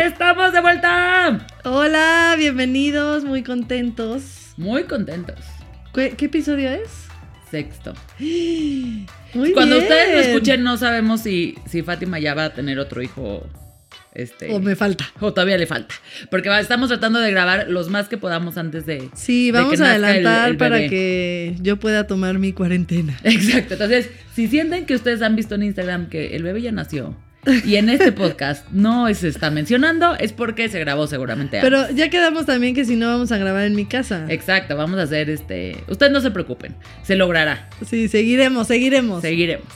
¡Estamos de vuelta! Hola, bienvenidos, muy contentos. Muy contentos. ¿Qué, qué episodio es? Sexto. Muy Cuando bien. ustedes lo escuchen, no sabemos si, si Fátima ya va a tener otro hijo. Este, O me falta. o todavía le falta. Porque estamos tratando de grabar los más que podamos antes de. Sí, vamos a el- adelantar el para que yo pueda tomar mi cuarentena. Exacto. Entonces, si sienten que ustedes han visto en Instagram que el bebé ya nació y en este podcast no se está mencionando, es porque se grabó seguramente antes. Pero ya quedamos también que si no vamos a grabar en mi casa. Exacto, vamos a hacer este. Ustedes no se preocupen, se logrará. Sí, seguiremos, seguiremos. Seguiremos.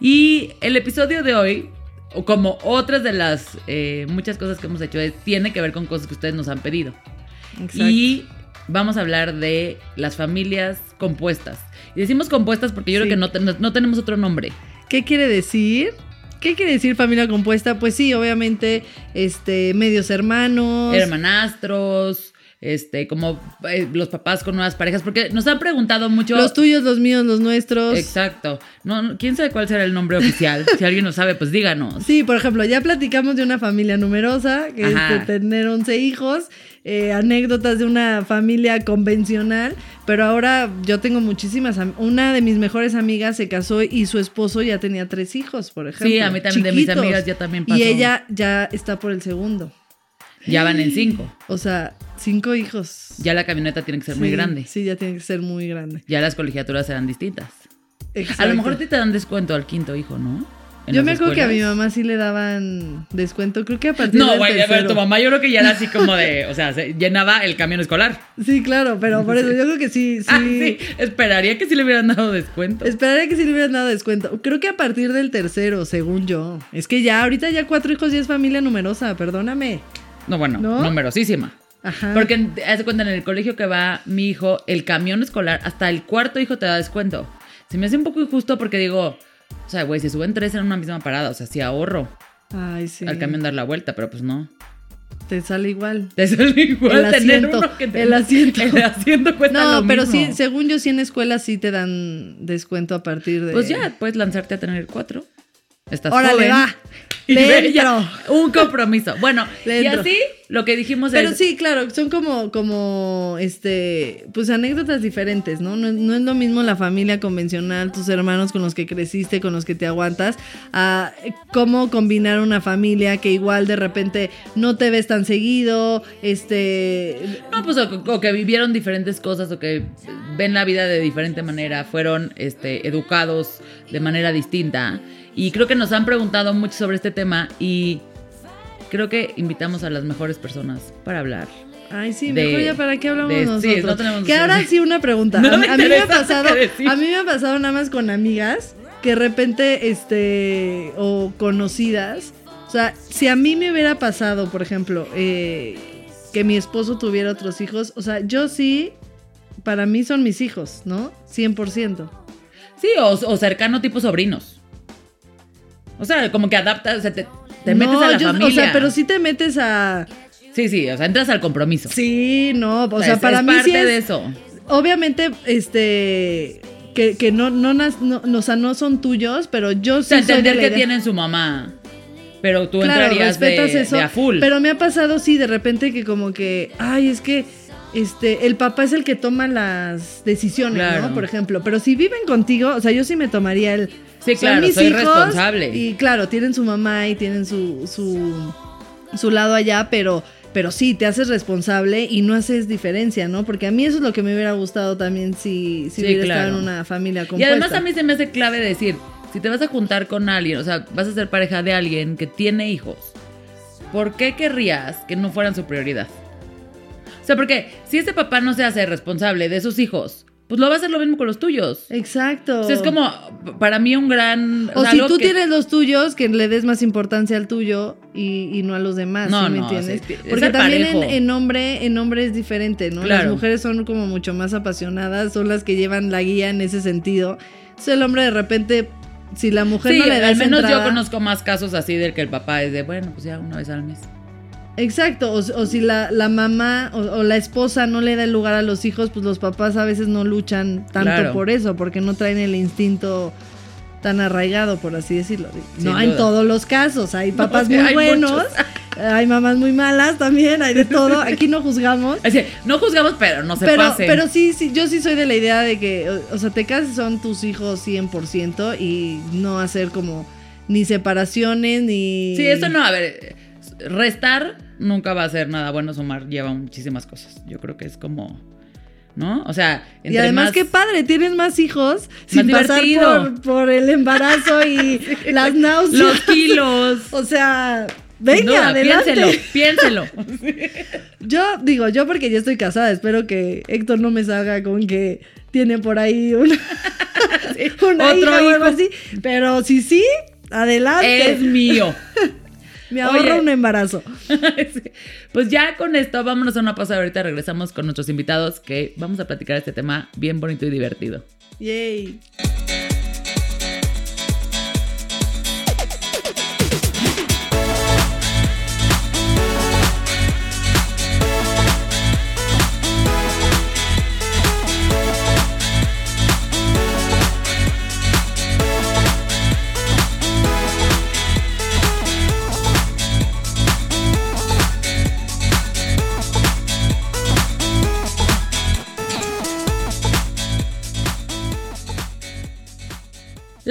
Y el episodio de hoy, como otras de las eh, muchas cosas que hemos hecho, es- tiene que ver con cosas que ustedes nos han pedido. Exacto. Y vamos a hablar de las familias compuestas. Y decimos compuestas porque yo Sí. creo que no tenemos otro nombre. ¿Qué quiere decir? ¿Qué quiere decir familia compuesta? Pues sí, obviamente, este, medios hermanos. Hermanastros, este, como eh, los papás con nuevas parejas, porque nos han preguntado mucho. Los tuyos, los míos, los nuestros. Exacto. No, no, ¿Quién sabe cuál será el nombre oficial? si alguien lo sabe, pues díganos. Sí, por ejemplo, ya platicamos de una familia numerosa, que Ajá. es de tener 11 hijos, eh, anécdotas de una familia convencional, pero ahora yo tengo muchísimas. Una de mis mejores amigas se casó y su esposo ya tenía tres hijos, por ejemplo. Sí, a mí también, de mis chiquitos. amigas ya también pasó. Y ella ya está por el segundo. Ya van en cinco. O sea, cinco hijos. Ya la camioneta tiene que ser muy grande. Sí, ya tiene que ser muy grande. Ya las colegiaturas serán distintas. A lo mejor a ti te dan descuento al quinto hijo, ¿no? En Yo me acuerdo que a mi mamá sí le daban descuento, creo que a partir No, del güey, a ver, tu mamá yo creo que ya era así como de, o sea, se llenaba el camión escolar. Sí, claro, pero por eso yo creo que sí, sí. Ah, sí, esperaría que sí le hubieran dado descuento. Esperaría que sí le hubieran dado descuento. Creo que a partir del tercero, según yo. Es que ya, ahorita ya cuatro hijos ya es familia numerosa, perdóname. No, bueno, ¿No? numerosísima. Ajá. Porque, haz cuenta, en el colegio que va mi hijo, el camión escolar, hasta el cuarto hijo te da descuento. Se me hace un poco injusto porque digo, o sea, güey, si suben tres en una misma parada, o sea, sí ahorro Ay, sí. al camión dar la vuelta, pero pues no. Te sale igual. Te sale igual El tener asiento, uno que el asiento. El asiento cuesta No, lo pero mismo. sí, según yo, sí en escuelas sí te dan descuento a partir de. Pues ya, puedes lanzarte a tener cuatro. Estás Órale, joven. va. Y un compromiso. Bueno, y así lo que dijimos Pero es... sí, claro, son como, como, este, pues anécdotas diferentes, ¿no? ¿no? no es lo mismo la familia convencional, tus hermanos con los que creciste, con los que te aguantas, a cómo combinar una familia que igual de repente no te ves tan seguido, este, No, pues o, o que vivieron diferentes cosas o que ven la vida de diferente manera, fueron este, educados de manera distinta. Y creo que nos han preguntado mucho sobre este tema y creo que invitamos a las mejores personas para hablar. Ay, sí, de- mejor ya para qué hablamos de- nosotros. sí, no tenemos- que ahora sí una pregunta. No a, me a mí me ha pasado, a mí me ha pasado nada más con amigas que de repente, este, o conocidas. O sea, si a mí me hubiera pasado, por ejemplo, eh, que mi esposo tuviera otros hijos, o sea, yo sí, para mí son mis hijos, ¿no? 100%. Sí, o, o cercano tipo sobrinos. O sea, como que adaptas, o sea, te, te metes No, a la yo- familia. O sea, pero sí te metes a... Sí, sí, o sea, entras al compromiso. Sí, no, o, sea, es- para es mí parte sí es... de eso. obviamente, este, que, que no, no, no, no, o sea, no son tuyos, pero yo O sí sea, soy de entender la que tienen su mamá. Pero tú Claro, entrarías de, respetas eso, de a full. pero me ha pasado, sí, de repente que como que, ay, es que este, el papá es el que toma las decisiones, Claro. ¿no? Por ejemplo, pero si viven contigo, o sea, yo sí me tomaría el... Sí, claro, mis soy hijos, responsable. Y claro, tienen su mamá y tienen su, su, su lado allá, pero... Pero sí, te haces responsable y no haces diferencia, ¿no? Porque a mí eso es lo que me hubiera gustado también si, si Sí, hubiera claro. estado en una familia Y compuesta. además a mí se me hace clave decir, si te vas a juntar con alguien, o sea, vas a ser pareja de alguien que tiene hijos, ¿por qué querrías que no fueran su prioridad? O sea, porque si este papá no se hace responsable de sus hijos, pues lo va a hacer lo mismo con los tuyos. Exacto. O sea, es como, para mí, un gran. O sea, si tú que- tienes los tuyos, que le des más importancia al tuyo y, y no a los demás, No, ¿sí me no, entiendes? sí, es Porque también en, hombre, en hombre es diferente, ¿no? Las mujeres son como mucho más apasionadas, son las que llevan la guía en ese sentido. Entonces el hombre de repente, si la mujer Sí, no le da al menos yo conozco más casos así del que el papá es de, bueno, pues ya una vez al mes. Exacto, o, o si la, la mamá o, o la esposa no le da el lugar a los hijos, pues los papás a veces no luchan tanto Claro. por eso, porque no traen el instinto tan arraigado, por así decirlo. Sin no en todos los casos, hay papás muy hay buenos, muchos. hay mamás muy malas también, hay de todo, aquí no juzgamos. Así, no juzgamos, pero no se Pero, pasen. pero sí, sí, yo sí soy de la idea de que, o, o sea, te casas son tus hijos 100% y no hacer como ni separaciones ni... Sí, eso no, a ver, restar nunca va a ser nada bueno, sumar lleva muchísimas cosas. Yo creo que es como, ¿no? O sea, Y además, más- qué padre, tienes más hijos sin pasar por, por el embarazo y las náuseas. Los kilos. O sea, venga, duda, adelante. Piénselo, piénselo. Yo digo, yo porque ya estoy casada, espero que Héctor no me salga con que tiene por ahí una, una Otro hija o algo hijo. así. Pero si sí, adelante. es mío. Me ahorro Oye. un embarazo. Pues ya con esto, vámonos a una pausa. Ahorita regresamos con nuestros invitados que vamos a platicar este tema bien bonito y divertido. Yay.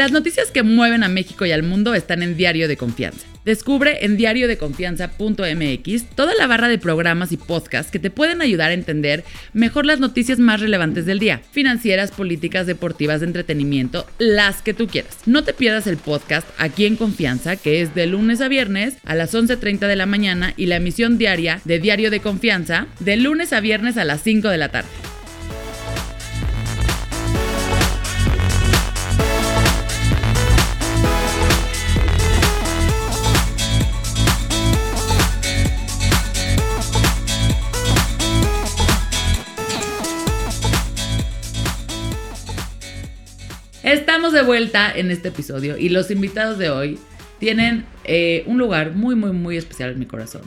Las noticias que mueven a México y al mundo están en Diario de Confianza. Descubre en diariodeconfianza.mx toda la barra de programas y podcasts que te pueden ayudar a entender mejor las noticias más relevantes del día. Financieras, políticas, deportivas, de entretenimiento, las que tú quieras. No te pierdas el podcast Aquí en Confianza, que es de lunes a viernes a las 11.30 de la mañana y la emisión diaria de Diario de Confianza de lunes a viernes a las 5 de la tarde. Estamos de vuelta en este episodio y los invitados de hoy tienen eh, un lugar muy, muy, muy especial en mi corazón.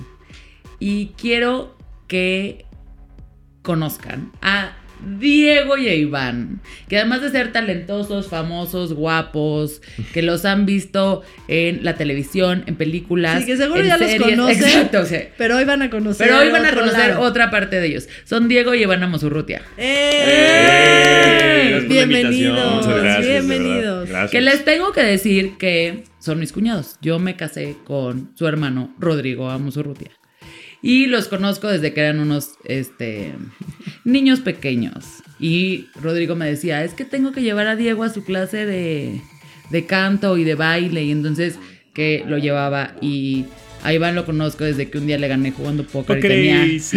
Y quiero que conozcan a Diego y a Iván, que además de ser talentosos, famosos, guapos, que los han visto en la televisión, en películas, Sí, que seguro en ya los series. conocen. Exacto, o sea, Pero hoy van a conocer. pero hoy van a conocer lado. otra parte de ellos. Son Diego y Iván Amosurrutia. ¡Eh! Invitación. Bienvenidos, gracias, bienvenidos. Gracias. Que les tengo que decir que son mis cuñados. Yo me casé con su hermano Rodrigo Amosurrutia. Y los conozco desde que eran unos este, niños pequeños. Y Rodrigo me decía, es que tengo que llevar a Diego a su clase de, de canto y de baile. Y entonces que lo llevaba y... A Iván lo conozco desde que un día le gané jugando póker y tenía años.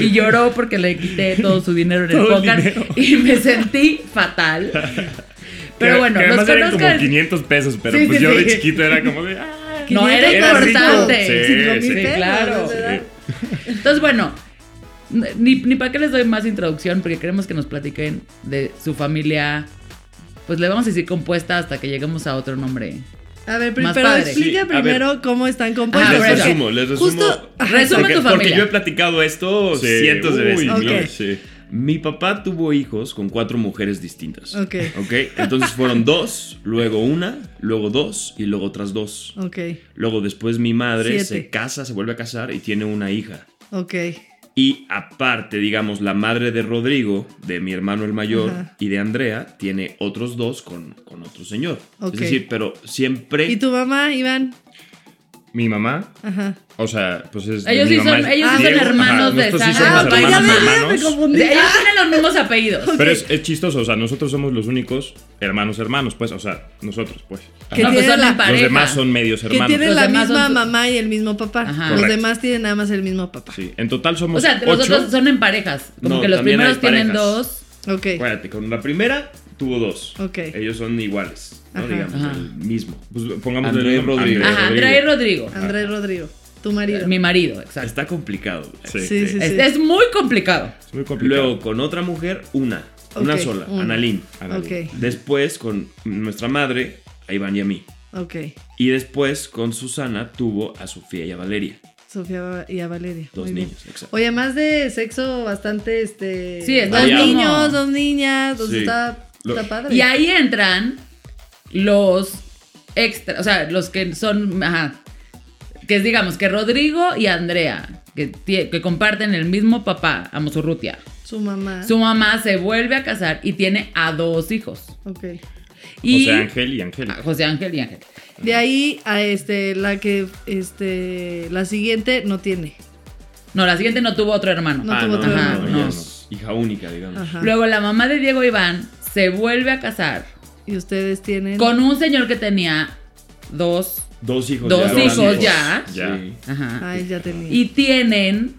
y lloró porque le quité todo su dinero en el póker y me sentí fatal. Pero Que- bueno, que los eran conozco como desde- 500 pesos, pero Sí, pues sí, yo de sí. chiquito era como de. ah, No, era 500 Era rico. importante. Sí, sí. pesos, claro. Entonces, bueno, ni, ni para qué les doy más introducción, porque queremos que nos platiquen de su familia. Pues le vamos a decir compuesta hasta que lleguemos a otro nombre. A ver, pero padre. explica Sí, primero cómo están compuestos. Ah, les bueno. porque resumo, les resumo. Justo, Resume porque, tu porque familia. yo he platicado esto Sí, cientos de veces. ¿no? Ok. sí. Mi papá tuvo hijos con cuatro mujeres distintas. Ok. Ok. Entonces fueron dos, luego una, luego dos y luego otras dos. Ok, Luego después mi madre Siete. se casa, se vuelve a casar y tiene una hija. ok. Y aparte, digamos, la madre de Rodrigo, de mi hermano el mayor, Ajá. y de Andrea, tiene otros dos con, con otro señor. Ok. Es decir, pero siempre... ¿Y tu mamá, Iván? mi mamá, Ajá. O sea, pues es. Ellos sí son- ellos sí son hermanos de nosotros sí sangre. somos Ah, ya hermanos, ves, ya me confundí. Ellos tienen los mismos apellidos. Pero es, es chistoso, o sea, nosotros somos los únicos hermanos hermanos, pues, o sea, nosotros, pues. Que no, pues son la- pareja. Los demás son medios Que hermanos. tienen Los la demás misma son mamá y el mismo papá. Ajá. Los demás tienen nada más el mismo papá. Sí, en total somos O sea, los ocho. otros son en parejas. Como No, que los primeros tienen dos. Ok. Acuérdate, con la primera tuvo dos. Ok. Ellos son iguales, ¿no? Ajá. Digamos, Ajá. el mismo. Pues el nombre, Rodríguez. Ajá, Andrea y Rodrigo. Andrés Rodrigo, tu marido. Mi marido, exacto. Está complicado. Sí. Sí, sí, sí. Es, es muy complicado. Es muy complicado. Luego, con otra mujer, una. Una sola, una. Analín. Ok, Después, con nuestra madre, a Iván y a mí. ok. Y después, con Susana, tuvo a Sofía y a Valeria. Sofía y a Valeria. Dos Muy bien. niños, exacto. Oye, más de sexo bastante, este... Sí, Dos variado. niños, dos niñas, dos Sí. está, está padre. Y ahí entran los extra, o sea, los que son, ajá, que es digamos que Rodrigo y Andrea, que, comparten el mismo papá, Amosurrutia. Su mamá. Su mamá se vuelve a casar y tiene a dos hijos. Ok. Y José Ángel y Angélica. Ah, José Ángel y Ángel. De ahí a este, la que, este, la siguiente no tiene. No, la siguiente no tuvo otro hermano. No tuvo otro Ajá, hermano. no. hija única, digamos. Ajá. Luego la mamá de Diego Iván se vuelve a casar Y ustedes tienen... con un señor que tenía dos, Dos hijos Dos ya. hijos ya. Ya. Sí. ajá, Ay, ya tenía. y tienen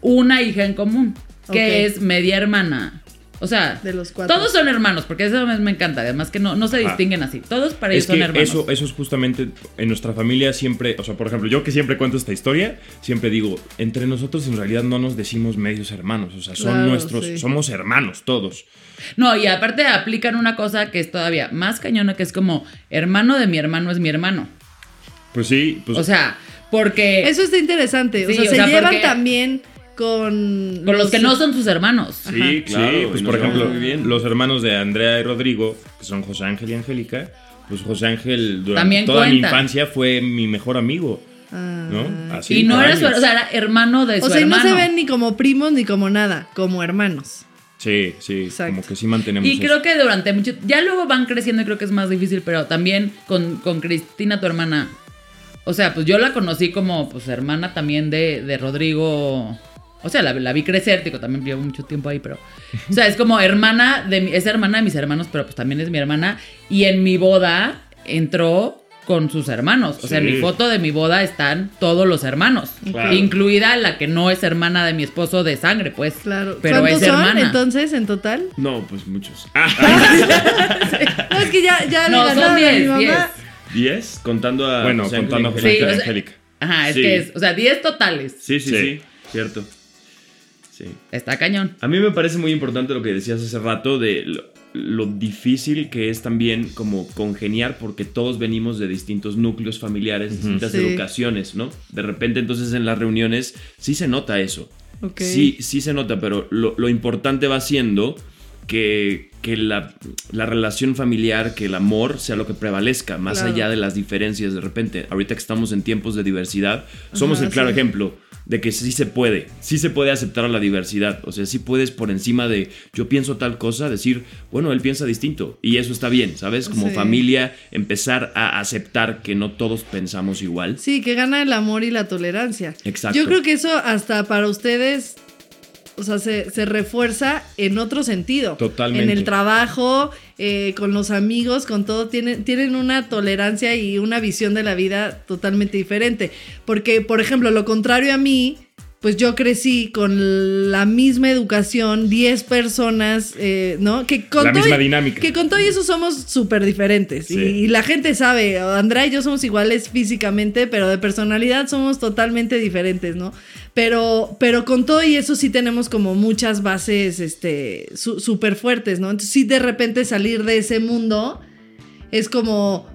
una hija en común, que es media hermana. O sea, De los cuatro. todos son hermanos, porque eso me me encanta. Además que no, no se distinguen así. Todos para ellos Es son hermanos. eso, eso es justamente en nuestra familia siempre, o sea, por ejemplo, yo que siempre cuento esta historia, siempre digo, entre nosotros en realidad no nos decimos medios hermanos, o sea, son Claro, nuestros, sí. somos hermanos todos. No, y aparte aplican una cosa que es todavía más cañona, que es como, hermano de mi hermano es mi hermano. Pues sí, pues O sea, porque Eso está interesante. o sea, o se sea, llevan porque- también con... con los que no son sus hermanos. Sí, claro. sí, pues por ejemplo, los hermanos de Andrea y Rodrigo, que son José Ángel y Angélica, pues José Ángel durante También toda mi infancia fue mi mejor amigo, Ah. ¿no? Así, y no era su, o sea, era hermano de su O sea, y no hermano. se ven ni como primos ni como nada, como hermanos. Sí, sí, Exacto. como que sí mantenemos Y eso. creo que durante mucho ya luego van creciendo y creo que es más difícil, pero también con, con Cristina, tu hermana. O sea, pues yo la conocí como pues hermana también de, de Rodrigo. O sea, la, la vi crecer, digo, también llevo mucho tiempo ahí, pero. O sea, es como hermana de mi- es hermana de mis hermanos, pero pues también es mi hermana. Y en mi boda entró con sus hermanos. O sea, en mi foto de mi boda están todos los hermanos. Claro. Incluida la que no es hermana de mi esposo de sangre, pues. Claro. Pero ¿Cuántos es son hermana. entonces en total? No, pues muchos. No, es que ya, ya No, le son ganaron a mi 10, mamá. 10. ¿Diez? Contando a. Bueno, José contando a José Ángel Angélica. Ajá, es Sí. que es, o sea, 10 totales. Sí, sí, Sí. sí. Cierto. Sí. Está cañón. A mí me parece muy importante lo que decías hace rato de lo, lo difícil que es también como congeniar porque todos venimos de distintos núcleos familiares, distintas Sí. educaciones, ¿no? De repente entonces en las reuniones sí se nota eso. Ok. Sí, sí se nota, pero lo, lo importante va siendo que, que la, la relación familiar, que el amor sea lo que prevalezca, más Claro. allá de las diferencias. De repente, ahorita que estamos en tiempos de diversidad, somos Ajá, el claro sí. ejemplo de que sí se puede, sí se puede aceptar a la diversidad. O sea, sí puedes por encima de yo pienso tal cosa, decir, bueno, él piensa distinto. Y eso está bien, ¿sabes? Como Sí. familia, empezar a aceptar que no todos pensamos igual. Sí, que gana el amor y la tolerancia. Exacto. Yo creo que eso hasta para ustedes, o sea, se, se refuerza en otro sentido. Totalmente. En el trabajo, eh, con los amigos, con todo, tienen, tienen una tolerancia y una visión de la vida totalmente diferente. Porque, por ejemplo, lo contrario a mí, pues yo crecí con la misma educación, 10 personas, eh, ¿no? Que con La todo misma y- dinámica. Que con todo y eso somos súper diferentes. Sí. Y, y la gente sabe, Andrea y yo somos iguales físicamente, pero de personalidad somos totalmente diferentes, ¿no? Pero, pero con todo y eso sí tenemos como muchas bases este, su- súper fuertes, ¿no? Entonces sí de repente salir de ese mundo es como,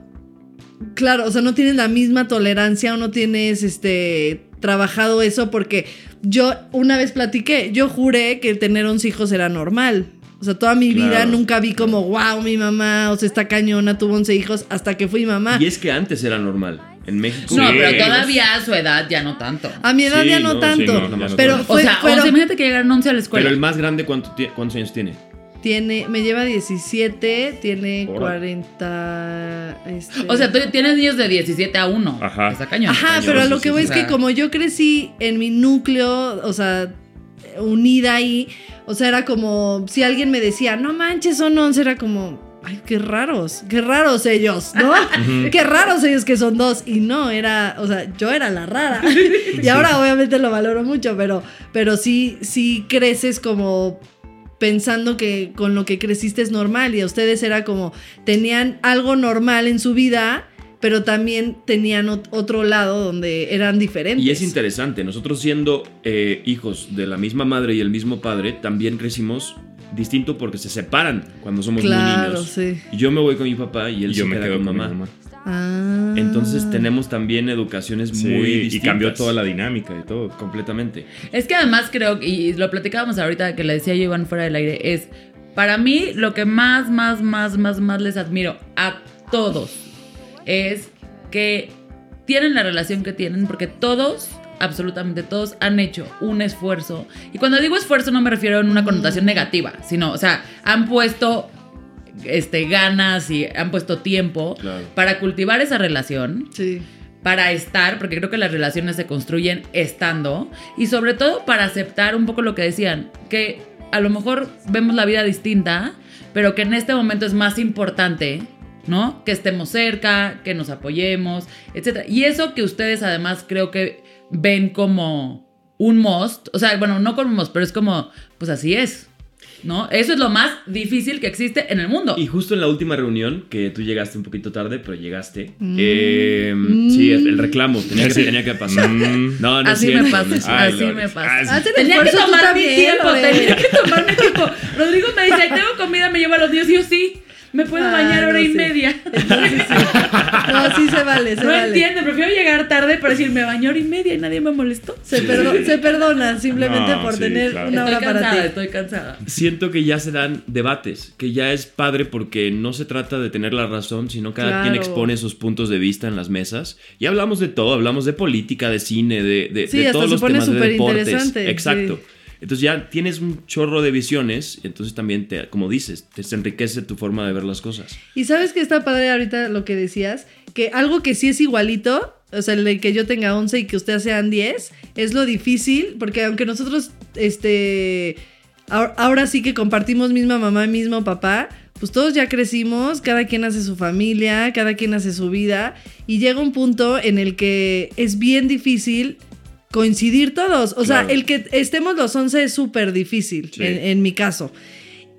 claro, o sea, no tienes la misma tolerancia o no tienes este trabajado eso porque yo una vez platiqué, yo juré que tener 11 hijos era normal. O sea, toda mi vida nunca vi como, wow, mi mamá, o sea, esta cañona tuvo 11 hijos hasta que fui mamá. Y es que antes era normal. En México. No, Sí. pero todavía a su edad ya no tanto. A mi edad Sí, ya no, no, sí, tanto, no, ya no pero fue, o sea, pero- 11, imagínate que llegaron 11 a la escuela. Pero el más grande, ¿cuánto tie- ¿cuántos años tiene? Tiene, me lleva 17, tiene Órale. 40. este- O sea, tú tienes niños de 17 a 1. Ajá. Está cañón. Ajá, cañón, pero a lo que voy sí. es que como yo crecí en mi núcleo, o sea, unida ahí, o sea, era como, si alguien me decía, no manches, son 11, era como, ay, qué raros, qué raros ellos, ¿no? qué raros ellos que son dos. Y no, era, o sea, yo era la rara. y ahora obviamente lo valoro mucho, pero, pero sí, sí creces como pensando que con lo que creciste es normal y a ustedes era como tenían algo normal en su vida, pero también tenían ot- otro lado donde eran diferentes. Y es interesante, nosotros siendo eh, hijos de la misma madre y el mismo padre, también crecimos distinto porque se separan cuando somos muy Claro, niños. sí. Yo me voy con mi papá y él Y yo se me queda quedo con con mi mamá. Ah. Entonces tenemos también educaciones Sí, muy y cambió toda la dinámica y todo. Completamente. Es que además creo, y lo platicábamos ahorita que le decía yo Iván fuera del aire, es para mí lo que más, más, más, más, más les admiro a todos es que tienen la relación que tienen porque todos, absolutamente todos, han hecho un esfuerzo. Y cuando digo esfuerzo no me refiero en una connotación negativa, sino, o sea, han puesto este, ganas y han puesto tiempo Claro. para cultivar esa relación Sí. para estar, porque creo que las relaciones se construyen estando, y sobre todo para aceptar un poco lo que decían, que a lo mejor vemos la vida distinta, pero que en este momento es más importante, ¿no? Que estemos cerca, que nos apoyemos, etc. Y eso que ustedes además creo que ven como un must, o sea, bueno, no como un must, pero es como, pues así es, ¿no? Eso es lo más difícil que existe en el mundo. Y justo en la última reunión, que tú llegaste un poquito tarde, pero llegaste. Mm. eh, Mm. Sí, el reclamo tenía que, Sí. tenía que pasar. Mm. No, no es así cierto, me pasa, es. Ay, así me pasa. Tenía que tomar mi tiempo, tenía que tomar mi tiempo. Rodrigo me dice, tengo comida, me lleva a los niños. Y yo sí, me puedo Ah, bañar hora no, y sí. media. Entonces, sí. No, sí se vale, se No vale. entiende, prefiero llegar tarde para decir, me bañé hora y media y nadie me molestó. Se, perdo- se perdona simplemente No, por sí, tener claro. una Estoy hora para cansada, ti. estoy cansada. Siento que ya se dan debates, que ya es padre porque no se trata de tener la razón, sino cada quien Claro. expone sus puntos de vista en las mesas. Y hablamos de todo, hablamos de política, de cine, de, de, Sí, de todos los temas de deportes. Exacto. Entonces ya tienes un chorro de visiones, entonces también, te, como dices, te enriquece tu forma de ver las cosas. Y sabes que está padre ahorita lo que decías, que algo que sí es igualito, o sea, el de que yo tenga 11 y que ustedes sean 10, es lo difícil, porque aunque nosotros, este, ahora, ahora sí que compartimos misma mamá mismo papá, pues todos ya crecimos, cada quien hace su familia, cada quien hace su vida, y llega un punto en el que es bien difícil coincidir todos. O sea, Claro. el que estemos los 11 es súper difícil, Sí. en, en mi caso.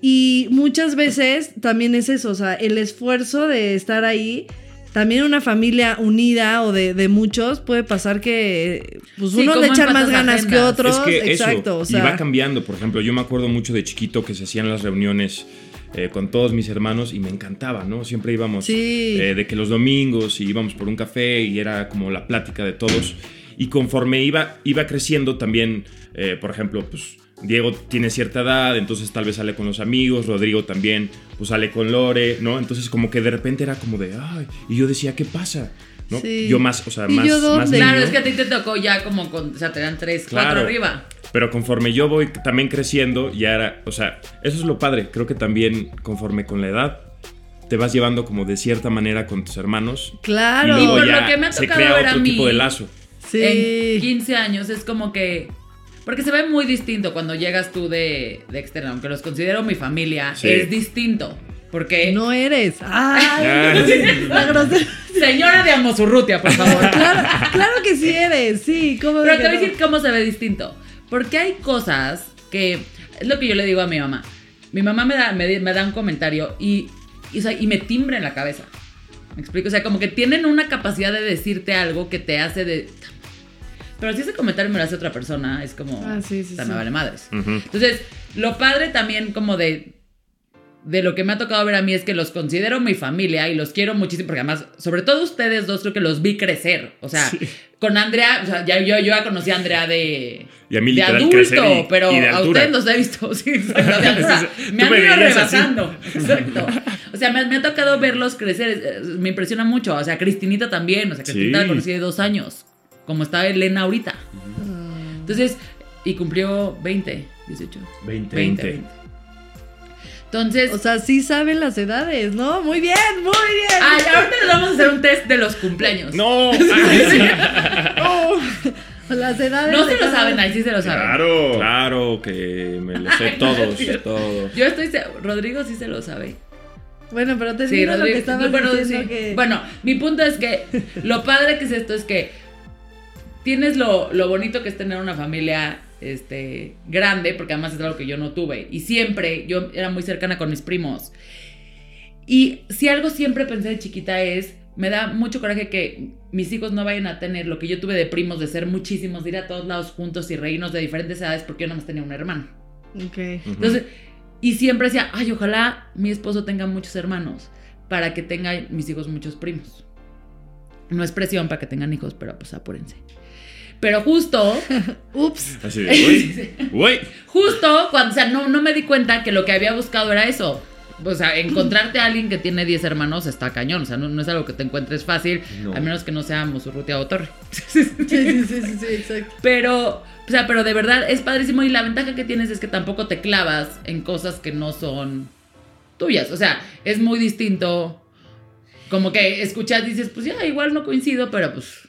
Y muchas veces también es eso, o sea, el esfuerzo de estar ahí, también una familia unida o de, de muchos, puede pasar que pues Sí, uno ¿cómo le echan más ganas que otros. Es que Exacto, eso, o sea. y va cambiando. Por ejemplo, yo me acuerdo mucho de chiquito que se hacían las reuniones eh, con todos mis hermanos y me encantaba, ¿no? Siempre íbamos Sí. eh, de que los domingos y íbamos por un café y era como la plática de todos. Y conforme iba, iba creciendo también, eh, por ejemplo, pues Diego tiene cierta edad, entonces tal vez sale con los amigos, Rodrigo también, pues sale con Lore, ¿no? Entonces como que de repente era como de, ay, y yo decía, ¿qué pasa? ¿No? Sí. Yo más, o sea, ¿Y más, yo más? Claro, niño. es que a ti te tocó ya como con, o sea, te dan tres, Claro. cuatro arriba. Pero conforme yo voy también creciendo, ya era, o sea, eso es lo padre. Creo que también conforme con la edad te vas llevando como de cierta manera con tus hermanos. Claro. Y luego Y por ya lo que me ha se tocado crea ver a otro mí- tipo de lazo. Sí. En 15 años es como que... Porque se ve muy distinto cuando llegas tú de, de externa, aunque los considero mi familia, Sí. es distinto. Porque... No eres. Ay, Ah. la grosera. Señora de Amosurrutia, por favor. Claro, claro que sí eres, sí. ¿cómo Pero te voy a decir cómo se ve distinto. Porque hay cosas que. Es lo que yo le digo a mi mamá. Mi mamá me da, me da un comentario y, y, o sea, y me timbra en la cabeza. ¿Me explico? O sea, como que tienen una capacidad de decirte algo que te hace de. Pero si ese comentario me lo hace otra persona, es como. Ah, sí, sí, o sea, sí. me vale madres. Entonces, lo padre también como de de lo que me ha tocado ver a mí es que los considero mi familia y los quiero muchísimo porque además, sobre todo ustedes dos creo que los vi crecer, o sea, con Andrea, o sea, ya yo, yo ya conocí a Andrea de Y a mí de adulto, y- pero y de a ustedes los he visto, sí, exacto, de altura. Me han me ido así. rebasando, exacto. O sea, me, me ha tocado verlos crecer, me impresiona mucho, o sea, Cristinita también, o sea, Cristinita Sí. la conocí de dos años, como está Elena ahorita. Entonces, y cumplió 20, 18. 20. 20, 20. Entonces, O sea, sí saben las edades, ¿no? Muy bien, muy bien. ay, ahorita les vamos a hacer un test de los cumpleaños. No. Oh, las edades. No se lo saben, ahí sí se lo saben. claro. Claro que me lo sé Ay, no, todos, todos. Yo estoy Rodrigo sí se lo sabe. Bueno, pero te Sí, digo lo Rodrigo. que estabas bueno, diciendo sí. que. Bueno, mi punto es que lo padre que es esto es que tienes lo, lo bonito que es tener una familia este, grande, porque además es algo que yo no tuve. Y siempre, yo era muy cercana con mis primos. Y si algo siempre pensé de chiquita es, me da mucho coraje que mis hijos no vayan a tener lo que yo tuve de primos, de ser muchísimos, de ir a todos lados juntos y reírnos de diferentes edades, porque yo nada más tenía un hermano. Ok. Entonces, y siempre decía, ay, ojalá mi esposo tenga muchos hermanos para que tenga mis hijos muchos primos. No es presión para que tengan hijos, pero pues apúrense. Pero justo, Ups. Así de, uy, uy. justo cuando, o sea, no, no me di cuenta que lo que había buscado era eso. O sea, encontrarte a alguien que tiene 10 hermanos está cañón. O sea, no, no es algo que te encuentres fácil, No. a menos que no seamos Urrutia o Torre. Sí, sí, sí, sí, sí, exacto. Pero, o sea, pero de verdad es padrísimo y la ventaja que tienes es que tampoco te clavas en cosas que no son tuyas. O sea, es muy distinto. Como que escuchas y dices, pues ya, igual no coincido, pero pues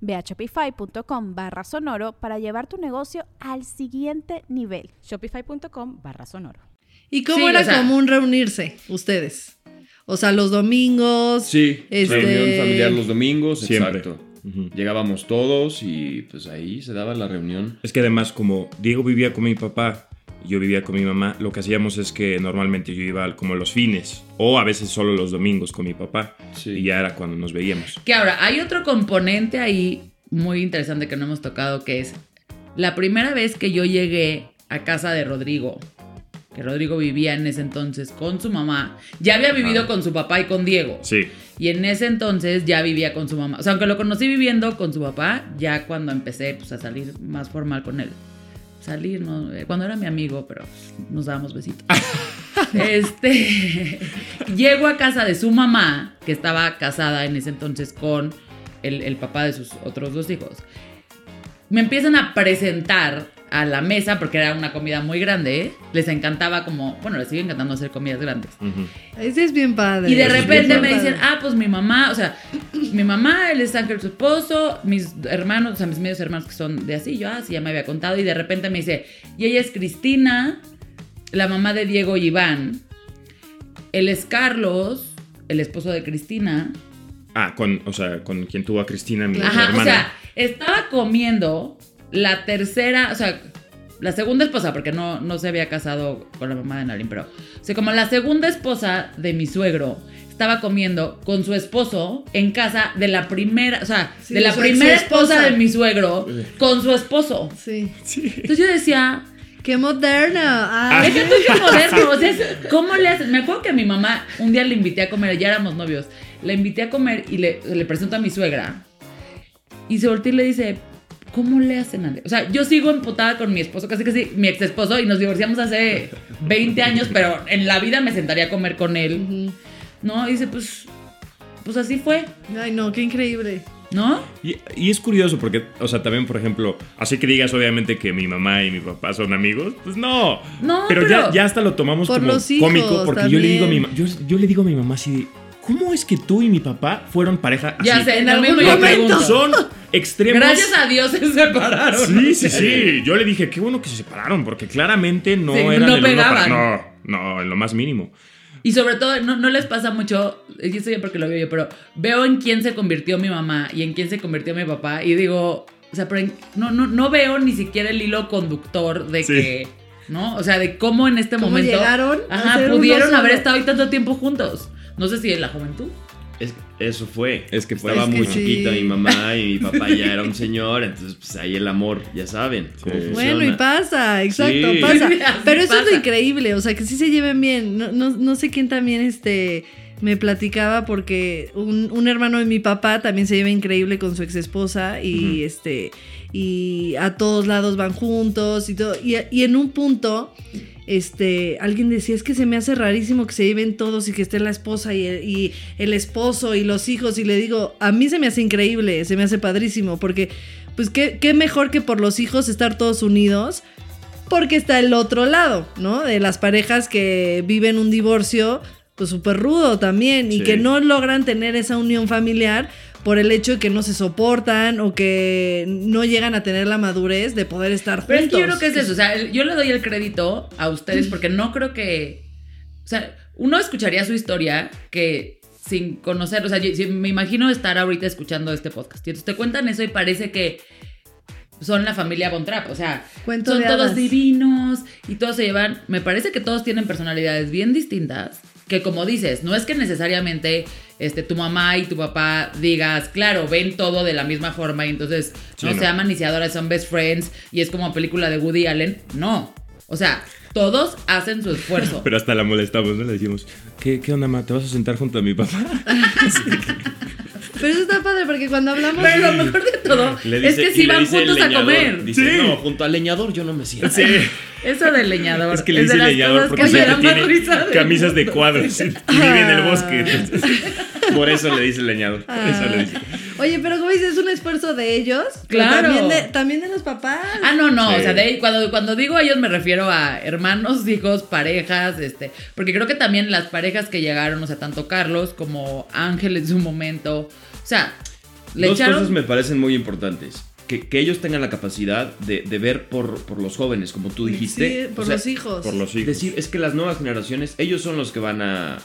Ve a shopify.com barra sonoro para llevar tu negocio al siguiente nivel. Shopify.com barra sonoro. ¿Y cómo Sí, era o sea- común reunirse ustedes? O sea, los domingos. Sí, Este- reunión familiar los domingos, Siempre. exacto. Llegábamos todos y pues ahí se daba la reunión. Es que además, como Diego vivía con mi papá yo vivía con mi mamá, lo que hacíamos es que normalmente yo iba como los fines o a veces solo los domingos con mi papá. Sí. Y ya era cuando nos veíamos. Que ahora, hay otro componente ahí muy interesante que no hemos tocado, que es la primera vez que yo llegué a casa de Rodrigo, que Rodrigo vivía en ese entonces con su mamá, ya había vivido Ah. con su papá y con Diego. Sí. Y en ese entonces ya vivía con su mamá. O sea, aunque lo conocí viviendo con su papá, ya cuando empecé pues, a salir más formal con él. Salir, ¿no? Eh, Cuando era mi amigo, pero nos dábamos besitos. este. Llego a casa de su mamá, que estaba casada en ese entonces con el, el papá de sus otros dos hijos. Me empiezan a presentar a la mesa, porque era una comida muy grande. ¿eh? Les encantaba como. Bueno, les sigue encantando hacer comidas grandes. Ese es bien padre. Y de repente me padre. dicen, ah, pues mi mamá, o sea, mi mamá, él es Ángel, su esposo, mis hermanos, o sea, mis medios hermanos que son de así, yo, ah, sí, ya me había contado, y de repente me dice, y ella es Cristina, la mamá de Diego y Iván, él es Carlos, el esposo de Cristina, Ah, con, o sea, con quien tuvo a Cristina, mi Ajá, hermana. o sea, estaba comiendo la tercera, o sea, la segunda esposa, porque no, no se había casado con la mamá de Nalin, pero, o sea, como la segunda esposa de mi suegro estaba comiendo con su esposo en casa de la primera, o sea, Sí, de la primera esposa de mi suegro con su esposo. Sí. Entonces yo decía, ¡Qué moderno! Ah, es que tú qué moderno, o sea, ¿cómo le haces? Me acuerdo que a mi mamá un día le invité a comer, ya éramos novios, la invité a comer y le, le presento a mi suegra y se voltea y le dice, ¿cómo le hacen a O sea, yo sigo emputada con mi esposo, casi casi mi ex esposo y nos divorciamos hace 20 años, pero en la vida me sentaría a comer con él, Ujú. ¿No? Y dice, pues, pues así fue, Ay, no, qué increíble. ¿no? Y, y es curioso porque, o sea, también, por ejemplo, así que digas obviamente que mi mamá y mi papá son amigos, pues no. No, pero, pero- Ya, ya hasta lo tomamos Por como los hijos cómico porque yo le digo a mi yo, yo le digo a mi mamá así ¿cómo es que tú y mi papá fueron pareja así? Ya sé, en En el mismo algún momento. pregunto. Son extremos. Gracias a Dios se separaron. Sí, sí, sí. Yo le dije, qué bueno que se separaron, porque claramente no Sí, eran no el uno para- pegaban. No, no, en lo más mínimo. Y sobre todo, no, no les pasa mucho, y esto ya porque lo veo yo, pero veo en quién se convirtió mi mamá y en quién se convirtió mi papá y digo, o sea, pero en- no, no, no veo ni siquiera el hilo conductor de Sí. que, ¿no? O sea, de cómo en este ¿Cómo momento llegaron ajá, pudieron haber estado ahí tanto tiempo juntos. No sé si en la juventud. Es- eso fue. Es que fue. Estaba Es que muy sí. chiquita mi mamá y mi papá ya era un señor, entonces pues ahí el amor, ya saben Sí. Bueno, y pasa, exacto, Sí. pasa. Pero eso es lo increíble, o sea, que sí se lleven bien. No, no, no sé quién también este, me platicaba porque un, un hermano de mi papá también se lleva increíble con su ex esposa y este y a todos lados van juntos y todo. Y, y en un punto, este, alguien decía, es que se me hace rarísimo que se lleven todos y que esté la esposa y el, y el esposo y los hijos. Y le digo, a mí se me hace increíble, se me hace padrísimo, porque pues qué, qué mejor que por los hijos estar todos unidos. Porque está el otro lado, ¿no? De las parejas que viven un divorcio, pues súper rudo también, y que no logran tener esa unión familiar por el hecho de que no se soportan o que no llegan a tener la madurez de poder estar Pero es juntos. que yo creo que es eso. O sea, yo le doy el crédito a ustedes porque no creo que. O sea, uno escucharía su historia que sin conocer. O sea, yo- me imagino estar ahorita escuchando este podcast. Y entonces te cuentan eso y parece que son la familia Von Trapp. O sea, Cuento son todos divinos y todos se llevan. Me parece que todos tienen personalidades bien distintas. Que como dices, no es que necesariamente este, tu mamá y tu papá digas, claro, ven todo de la misma forma y entonces Sí, no, no. se aman ni se adoran, son best friends y es como película de Woody Allen. No. O sea, todos hacen su esfuerzo. Pero hasta la molestamos, ¿no? Le decimos, ¿qué, qué onda, ma? ¿Te vas a sentar junto a mi papá? Pero eso está padre porque cuando hablamos... Pero lo mejor de todo es que le van juntos a comer. Dice, Sí. no, junto al leñador yo no me siento. Sí. Eso del leñador. Es que le dice leñador porque siempre tiene risa camisas de cuadros y vive en el bosque. entonces, por eso le dice leñador. Por eso le dice. Oye, pero como dices, es un esfuerzo de ellos. Claro. También de, también de los papás. Ah, no, no, Sí. o sea, de cuando, cuando digo ellos me refiero a hermanos, hijos, parejas, este, porque creo que también las parejas que llegaron, o sea, tanto Carlos como Ángel en su momento, o sea, le Dos echaron... cosas me parecen muy importantes. Que, que ellos tengan la capacidad de, de ver por, por los jóvenes, como tú dijiste. Sí, por O sea, los hijos. Por los hijos. Decir, es que las nuevas generaciones, ellos son los que van a,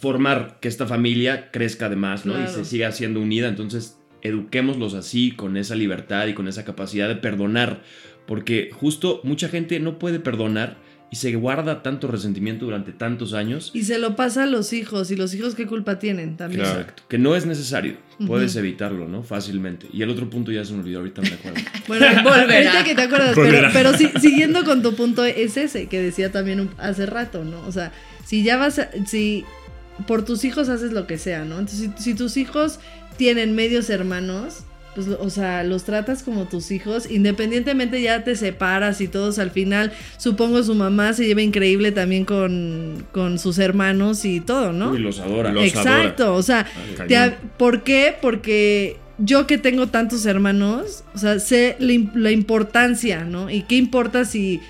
formar que esta familia crezca además, ¿no? Y se siga siendo unida. Entonces, eduquémoslos así, con esa libertad y con esa capacidad de perdonar. Porque justo mucha gente no puede perdonar y se guarda tanto resentimiento durante tantos años. Y se lo pasa a los hijos. ¿Y los hijos qué culpa tienen también? Claro. Exacto. Que no es necesario. Puedes evitarlo, ¿no? Fácilmente. Y el otro punto ya se me olvidó, ahorita me acuerdo. Bueno, Volverá. ahorita que te acuerdas, pero, Volverá. pero sí- siguiendo con tu punto es ese que decía también un- hace rato, ¿no? O sea, si ya vas a, si por tus hijos haces lo que sea, ¿no? Entonces, si, si tus hijos tienen medios hermanos, pues, o sea, los tratas como tus hijos, independientemente ya te separas y todos al final, supongo su mamá se lleva increíble también con, con sus hermanos y todo, ¿no? Uy, los adora. Los Exacto, o sea, te ¿por qué? Porque yo que tengo tantos hermanos, o sea, sé la, la importancia, ¿no? Y qué importa si,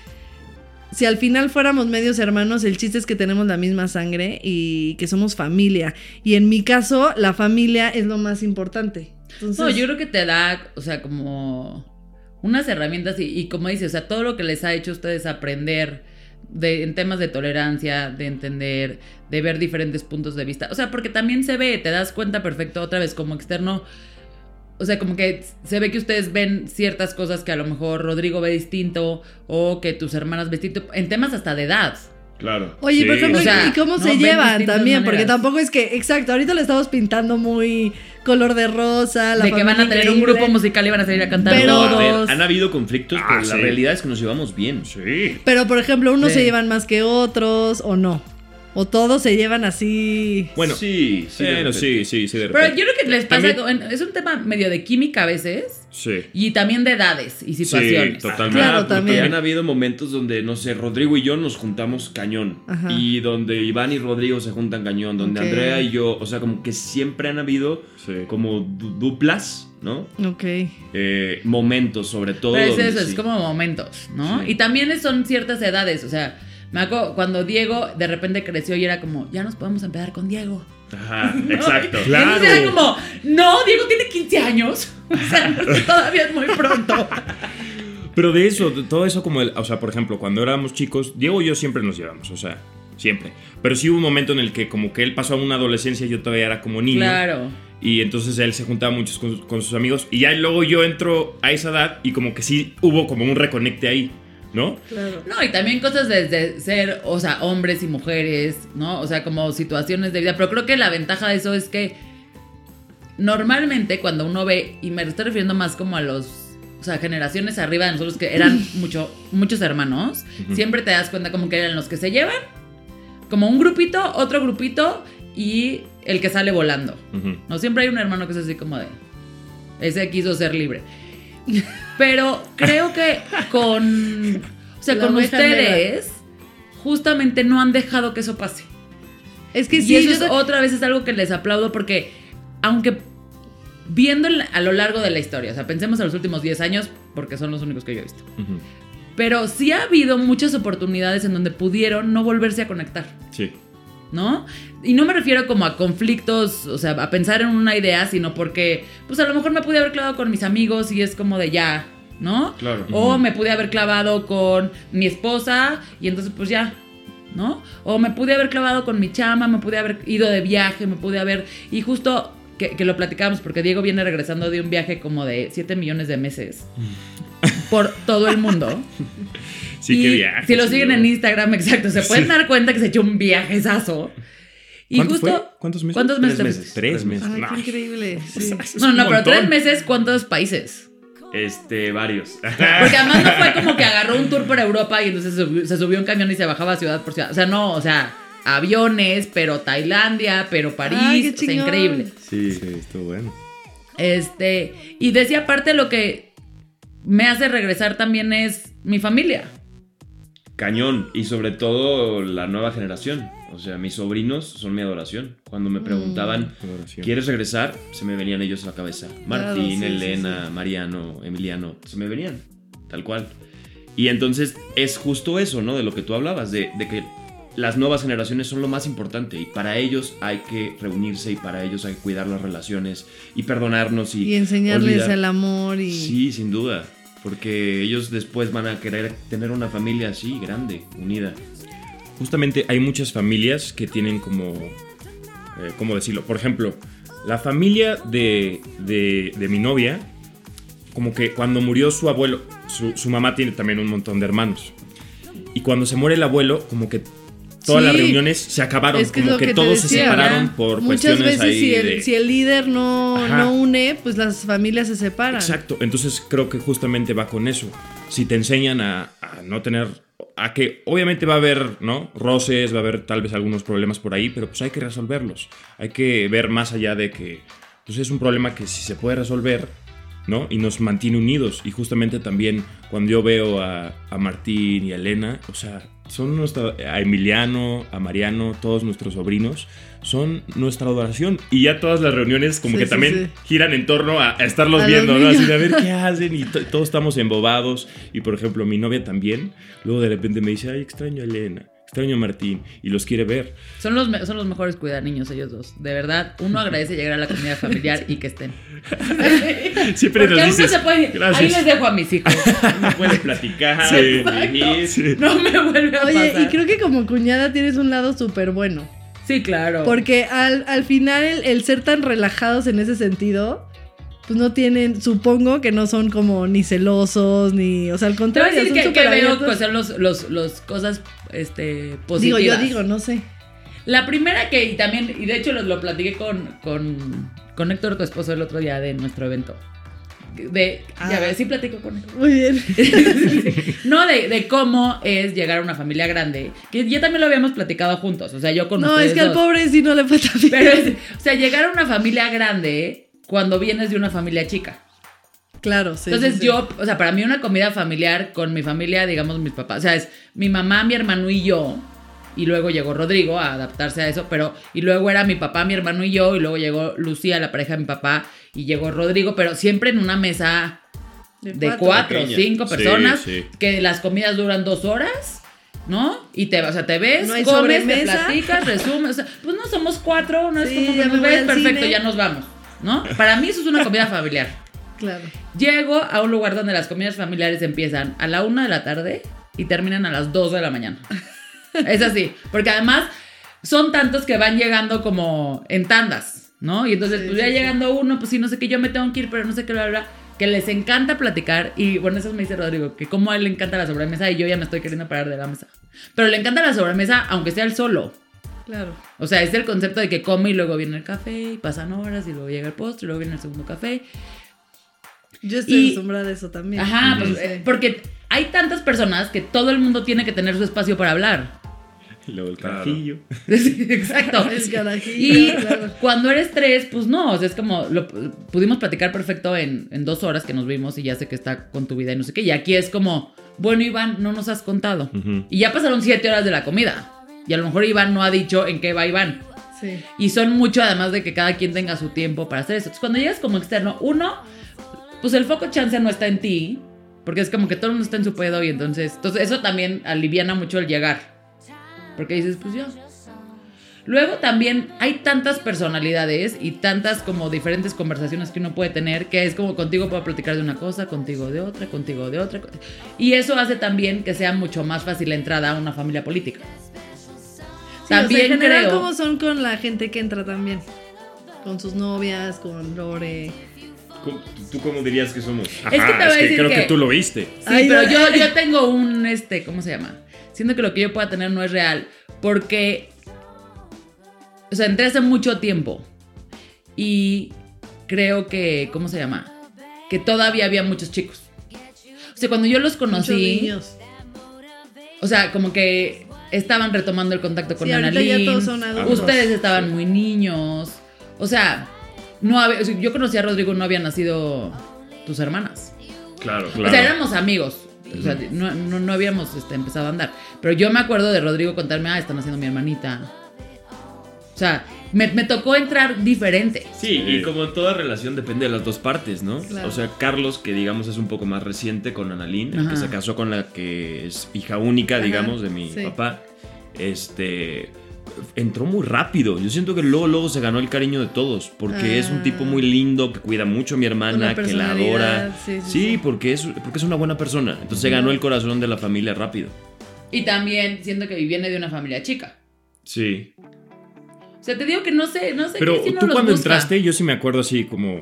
si al final fuéramos medios hermanos, el chiste es que tenemos la misma sangre y que somos familia. Y en mi caso, la familia es lo más importante. Entonces, No, yo creo que te da, o sea, como unas herramientas y, y como dices, o sea, todo lo que les ha hecho a ustedes aprender de, en temas de tolerancia, de entender, de ver diferentes puntos de vista. O sea, porque también se ve, te das cuenta perfecto otra vez como externo. O sea, como que se ve que ustedes ven ciertas cosas que a lo mejor Rodrigo ve distinto o que tus hermanas ven distinto, en temas hasta de edad. Claro. Oye, Sí. por ejemplo, O sea, ¿y cómo no, se llevan también? Porque tampoco es que, exacto, ahorita lo estamos pintando muy color de rosa. La de que van a tener un increíble. grupo musical y van a salir a cantar Pero- No, a ver, todos. han habido conflictos, Ah, pero la sí. realidad es que nos llevamos bien. Sí. Pero, por ejemplo, unos Sí. se llevan más que otros o no. O todos se llevan así. Bueno, sí, sí. bueno, sí, sí, sí, de Pero yo creo que les pasa, También- es un tema medio de química a veces Sí. y también de edades y situaciones. Sí, totalmente. Claro, porque también. Han habido momentos donde, no sé, Rodrigo y yo nos juntamos cañón. Ajá. Y donde Iván y Rodrigo se juntan cañón. Donde. Andrea y yo, o sea, como que siempre han habido Sí. como du- duplas, ¿no? Ok. Eh, momentos, sobre todo. Pero es eso, es como momentos, ¿no? Sí. Y también son ciertas edades, o sea, me acuerdo cuando Diego de repente creció y era como, ya nos podemos empezar con Diego. Ajá, exacto. Y entonces Claro. era como, no, Diego tiene 15 años. O sea, todavía es muy pronto. Pero de eso, de todo eso como el, o sea, por ejemplo, cuando éramos chicos, Diego y yo siempre nos llevamos, o sea, siempre. Pero sí hubo un momento en el que como que él pasó a una adolescencia y yo todavía era como niño. Claro. Y entonces él se juntaba mucho con, con sus amigos. Y ya luego yo entro a esa edad y como que sí hubo como un reconecte ahí, ¿no? Claro. No, y también cosas desde ser, o sea, hombres y mujeres, ¿no? O sea, como situaciones de vida. Pero creo que la ventaja de eso es que normalmente cuando uno ve, y me estoy refiriendo más como a los, o sea, generaciones arriba de nosotros que eran mucho, muchos hermanos, siempre te das cuenta como que eran los que se llevan, como un grupito, otro grupito y el que sale volando. No, siempre hay un hermano que es así como de. Ese quiso ser libre. Pero creo que con. O sea, La con ustedes, justamente no han dejado que eso pase. Es que y sí, eso yo es ta- otra vez es algo que les aplaudo porque, aunque viendo a lo largo de la historia, o sea, pensemos en los últimos 10 años, porque son los únicos que yo he visto. Pero sí ha habido muchas oportunidades en donde pudieron no volverse a conectar. Sí. ¿No? Y no me refiero como a conflictos, o sea, a pensar en una idea, sino porque, pues a lo mejor me pude haber clavado con mis amigos y es como de ya, ¿no? Claro. O me pude haber clavado con mi esposa y entonces pues ya, ¿no? O me pude haber clavado con mi chama, me pude haber ido de viaje, me pude haber... Y justo que, que lo platicamos, porque Diego viene regresando de un viaje como de 7 millones de meses por todo el mundo. Sí, y qué viaje. Si lo siguen en Instagram, exacto, se pueden Sí. dar cuenta que se echó un viajezazo. Y ¿Cuánto justo. fue? ¿Cuántos meses? ¿Cuántos meses? Tres meses. Tres meses. Ay, No. qué increíble. sí. No, no, pero tres meses, ¿cuántos países? Este, varios. Porque además no fue como que agarró un tour por Europa y entonces se subió, se subió un camión y se bajaba ciudad por ciudad. O sea, no, o sea, aviones, pero Tailandia, pero París, Ay, qué o sea, increíble. Sí, sí, estuvo bueno. Este, y decía aparte lo que me hace regresar también es mi familia. Cañón. Y sobre todo la nueva generación. O sea, mis sobrinos son mi adoración. Cuando me preguntaban, Adoración. ¿quieres regresar? Se me venían ellos a la cabeza. Martín, sí, sí, Elena, Mariano, Emiliano. Se me venían. Tal cual. Y entonces es justo eso, ¿no? De lo que tú hablabas. De, de que las nuevas generaciones son lo más importante. Y para ellos hay que reunirse. Y para ellos hay que cuidar las relaciones. Y perdonarnos. Y, Y enseñarles olvidar. el amor y... Sí, sin duda. Porque ellos después van a querer tener una familia así, grande, unida. Justamente hay muchas familias que tienen como, eh, ¿cómo decirlo? Por ejemplo, la familia de, de- de mi novia, como que cuando murió su abuelo, su, su mamá tiene también un montón de hermanos. Y cuando se muere el abuelo, como que todas Sí. las reuniones se acabaron, Es que como que, todos se decía, separaron ¿verdad? por Muchas cuestiones veces ahí si el, de... si el líder no, no une, pues las familias se separan. Exacto, entonces creo que justamente va con eso. Si te enseñan a, a no tener, a que obviamente va a haber, ¿no? Roces, va a haber tal vez algunos problemas por ahí, pero pues hay que resolverlos. Hay que ver más allá de que, pues es un problema que si se puede resolver, ¿no? Y nos mantiene unidos. Y justamente también cuando yo veo a, a Martín y a Elena, o sea, son nuestra, a Emiliano, a Mariano, todos nuestros sobrinos, son nuestra adoración. Y ya todas las reuniones como Sí, que sí, también sí. giran en torno a, a estarlos A viendo, ¿no? Así de a ver qué hacen y to- todos estamos embobados. Y por ejemplo, mi novia también, luego de repente me dice, ay, extraño a Elena, extraño a Martín, y los quiere ver. Son los, me- son los mejores cuidar niños ellos dos. De verdad, uno agradece llegar a la comida familiar y que estén. Siempre Porque nos dices, se puede. Ahí les dejo a mis hijos. No puedes platicar, Sí. No me vuelve a Oye, pasar. y creo que como cuñada tienes un lado súper bueno. Sí, claro. Porque al, al final el, el ser tan relajados en ese sentido, pues no tienen, supongo que no son como ni celosos, ni, o sea, al Te voy a contrario, decir son que, que veo son los, los, los cosas este, Digo, positivas. yo digo, no sé. La primera que, y también, y de hecho lo, lo platiqué con, con, con Héctor, tu esposo, el otro día de nuestro evento. De, ya Ah. ves, sí platico con él. Muy bien. no, de, de cómo es llegar a una familia grande. Que ya también lo habíamos platicado juntos. O sea, yo con No, es que al dos. pobre sí no le bien. Pero es- o sea, llegar a una familia grande cuando vienes de una familia chica. Claro, sí. Entonces sí, sí. yo, o sea, para mí una comida familiar con mi familia, digamos mis papás, o sea, es mi mamá, mi hermano y yo, y luego llegó Rodrigo a adaptarse a eso, pero, y luego era mi papá, mi hermano y yo, y luego llegó Lucía, la pareja de mi papá, y llegó Rodrigo, pero siempre en una mesa de cuatro o cinco personas, sí. que las comidas duran dos horas. ¿No? Y te, o sea, te ves, No comes, te platicas, resumes. O sea, pues no somos cuatro, no es como que nos ves, perfecto, cine. ya nos vamos. ¿No? Para mí eso es una comida familiar. Claro. Llego a un lugar donde las comidas familiares empiezan a la una de la tarde y terminan a las 2 de la mañana. Es así, porque además son tantos que van llegando como en tandas, ¿no? Y entonces, Sí, pues ya sí, sí. llegando uno, pues sí, no sé qué, yo me tengo que ir, pero no sé qué, bla, bla, bla, que les encanta platicar. Y bueno, eso me dice Rodrigo, que como a él le encanta la sobremesa y yo ya me estoy queriendo parar de la mesa. Pero le encanta la sobremesa, aunque sea él solo. Claro. O sea, es el concepto de que come y luego viene el café y pasan horas y luego llega el postre y luego viene el segundo café. Yo estoy acostumbrada a eso también. Ajá, pues, eh, porque hay tantas personas que todo el mundo tiene que tener su espacio para hablar. Y luego el Claro. carajillo. Sí, Exacto. El carajillo, Y claro. cuando eres tres, pues no, o sea, es como, lo, pudimos platicar perfecto en, en dos horas que nos vimos y ya sé que está con tu vida y no sé qué. Y aquí es como, bueno, Iván, no nos has contado. Ujú. Y ya pasaron siete horas de la comida. Y a lo mejor Iván no ha dicho en qué va Iván. Sí. Y son mucho además de que cada quien tenga su tiempo para hacer eso. Entonces, cuando llegas como externo, uno, pues el foco chance no está en ti, porque es como que todo el mundo está en su pedo y entonces, entonces eso también aliviana mucho el llegar. Porque dices, pues yo. Luego también hay tantas personalidades y tantas como diferentes conversaciones que uno puede tener, que es como contigo puedo platicar de una cosa, contigo de otra, contigo de otra. Y eso hace también que sea mucho más fácil la entrada a una familia política. Sí, o sea, también en general, creo... ¿cómo son con la gente que entra también? Con sus novias, con Lore. ¿Tú, tú cómo dirías que somos? que te voy a decir creo que, que- tú lo viste. Sí, Ay, pero no. yo, yo tengo un, este, ¿cómo se llama? Siento que lo que yo pueda tener no es real, porque, o sea, entré hace mucho tiempo y creo que, ¿cómo se llama? Que todavía había muchos chicos. O sea, cuando yo los Muchos conocí, niños. o sea, como que estaban retomando el contacto con Sí, ahorita ya Annalyn, todos son adultos. ustedes estaban muy niños, o sea, no había, o sea, yo conocí a Rodrigo, no habían nacido tus hermanas. Claro, O sea, éramos amigos. O sea, no, no, no habíamos este, empezado a andar. Pero yo me acuerdo de Rodrigo contarme, ah, están haciendo mi hermanita. O sea, me, me tocó entrar diferente. Sí, y como en toda relación depende de las dos partes, ¿no? Claro. O sea, Carlos, que digamos es un poco más reciente con Annalyn, el que se casó con la que es hija única, Ajá, digamos, de mi sí. papá, este entró muy rápido. Yo siento que luego luego se ganó el cariño de todos, porque es un tipo Ah. muy lindo, que cuida mucho a mi hermana, que la adora. sí, sí, sí. porque es porque es una buena persona. Entonces se ganó el corazón de la familia rápido. Y también siento que viene de una familia chica. Sí. O sea, te digo que no sé, no sé Pero qué si no tú cuando busca. entraste, yo sí me acuerdo así como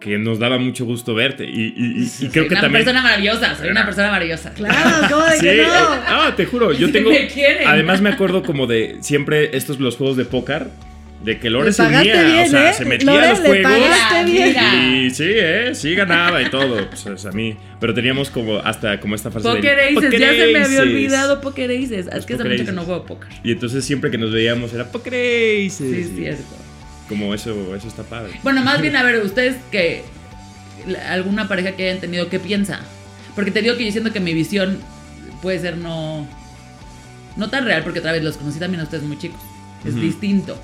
que nos daba mucho gusto verte. Y, y- y- y Soy creo que una también... persona maravillosa, soy una persona maravillosa. Claro, ¿cómo de Sí, que eh, no? ah, te juro, yo tengo... me quieren. Además me acuerdo como de siempre estos los juegos de póker, de que Lore se unía, bien, o sea, ¿eh? se metía Lore, a los juegos. bien. Y sí, eh, sí ganaba y todo. Pues, a mí. Pero teníamos como hasta como esta frase de, Poker Aces, "Poker ya se me había Aces". olvidado Poker Aces. Es que hace mucho que no Aces. juego póker. Y entonces siempre que nos veíamos era Poker Aces. Sí, es cierto. Como eso, eso está padre. Bueno, más bien, a ver, ustedes que alguna pareja que hayan tenido, ¿qué piensa? Porque te digo que yo siento que mi visión puede ser no no tan real, porque otra vez los conocí también a ustedes muy chicos. Es distinto.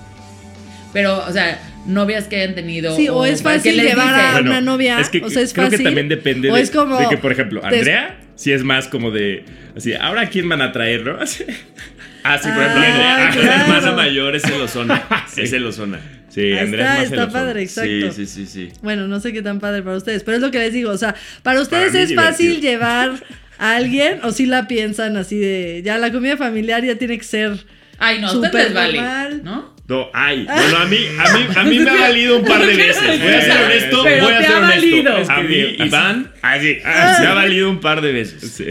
Pero, o sea, novias que hayan tenido. Sí, o es ¿qué fácil llevar a una novia. Es que o sea, es creo fácil. que también depende de, es como de que, por ejemplo, te- Andrea sí es más como de. Así, ¿ahora a quién van a traer, no? Así. Ah, sí, por ejemplo, Ah, Andrea. claro. El hermano mayor es Celosona. Sí. Es Celosona. Sí, Ahí Andrea está, es más está padre, exacto. Sí, sí, sí, sí. Bueno, no sé qué tan padre para ustedes, pero es lo que les digo. O sea, para ustedes es fácil llevar a alguien o si la piensan así de ya la comida familiar ya tiene que ser. Ay, no, Súper vale. normal. ¿No? No, ay, bueno, a mí, a mí, a mí me ha valido un par de veces. Voy a ser honesto, Pero voy a ser honesto. valido. A mí, Iván, Ah, sí, ah, me ha valido un par de veces. sí.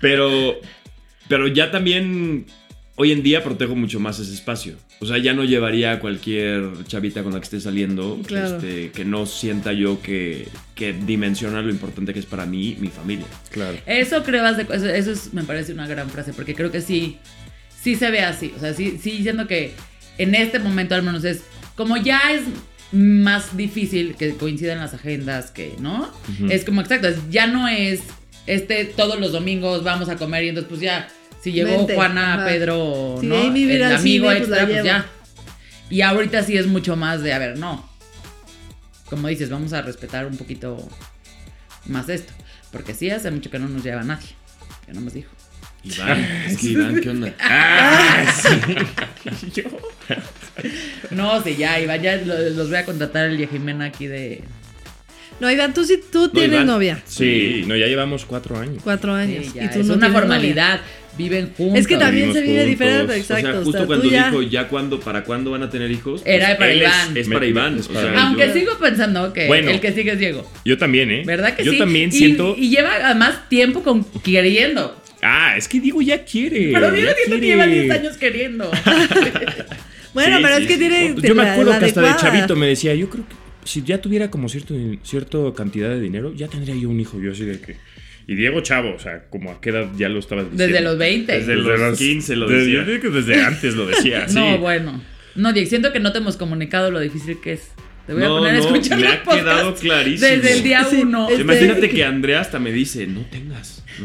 Pero, pero ya también hoy en día protejo mucho más ese espacio. O sea, ya no llevaría a cualquier chavita con la que esté saliendo Claro. este, que no sienta yo que, que dimensiona lo importante que es para mí mi familia. Claro. Eso creo, eso, eso es- me parece una gran frase, porque creo que sí, sí se ve así. O sea, sí, sí siento que en este momento al menos es, como ya es más difícil que coincidan las agendas, que, ¿no? Es como exacto, es- ya no es, este, todos los domingos vamos a comer y entonces pues ya, si llegó Juana, ajá. Pedro, Si ¿no? Amy viene El amigo cine, pues, la extra, pues ya. Y ahorita sí es mucho más de, a ver, no. Como dices, vamos a respetar un poquito más esto. Porque sí, hace mucho que no nos lleva nadie. Ya no nos dijo. Iván, es que Iván, ¿qué onda? Ah, sí. No, sí, ya, Iván, ya lo- los voy a contratar el Jimena aquí de. No, Iván, tú sí tú tienes Iván. novia. Sí, no, ya llevamos cuatro años. Cuatro años. Sí, ya, y tú es no una formalidad. Viven juntos. Es que también se vive diferente, exacto. o sea, o justo sea, cuando tú ya- dijo ya cuando, para cuándo van a tener hijos. Era pues, para es- Iván. Es, para Iván. es o para sea, mí. Aunque yo- sigo pensando que Bueno. el que sigue es Diego. Yo también, ¿eh? ¿Verdad que Yo sí? también Y- siento. Y, lleva además tiempo con queriendo. Ah, es que Diego ya quiere. Pero Diego siento que lleva 10 años queriendo. Bueno, Sí, pero sí, es que tiene. Yo me acuerdo la que hasta de chavito me decía, yo creo que si ya tuviera como cierto, cierta cantidad de dinero, ya tendría yo un hijo. Yo así de que. Y Diego Chavo, o sea, como a qué edad ya lo estabas diciendo. Desde los 20. Desde los 15 lo desde- decía. Yo creo que desde antes lo decía. sí. No, bueno. No, Diego, siento que no te hemos comunicado lo difícil que es. Te voy a No, poner a no, escuchar me los ha quedado clarísimo. Desde el día Sí, uno. este- Imagínate que Andrea hasta me dice, no tengas.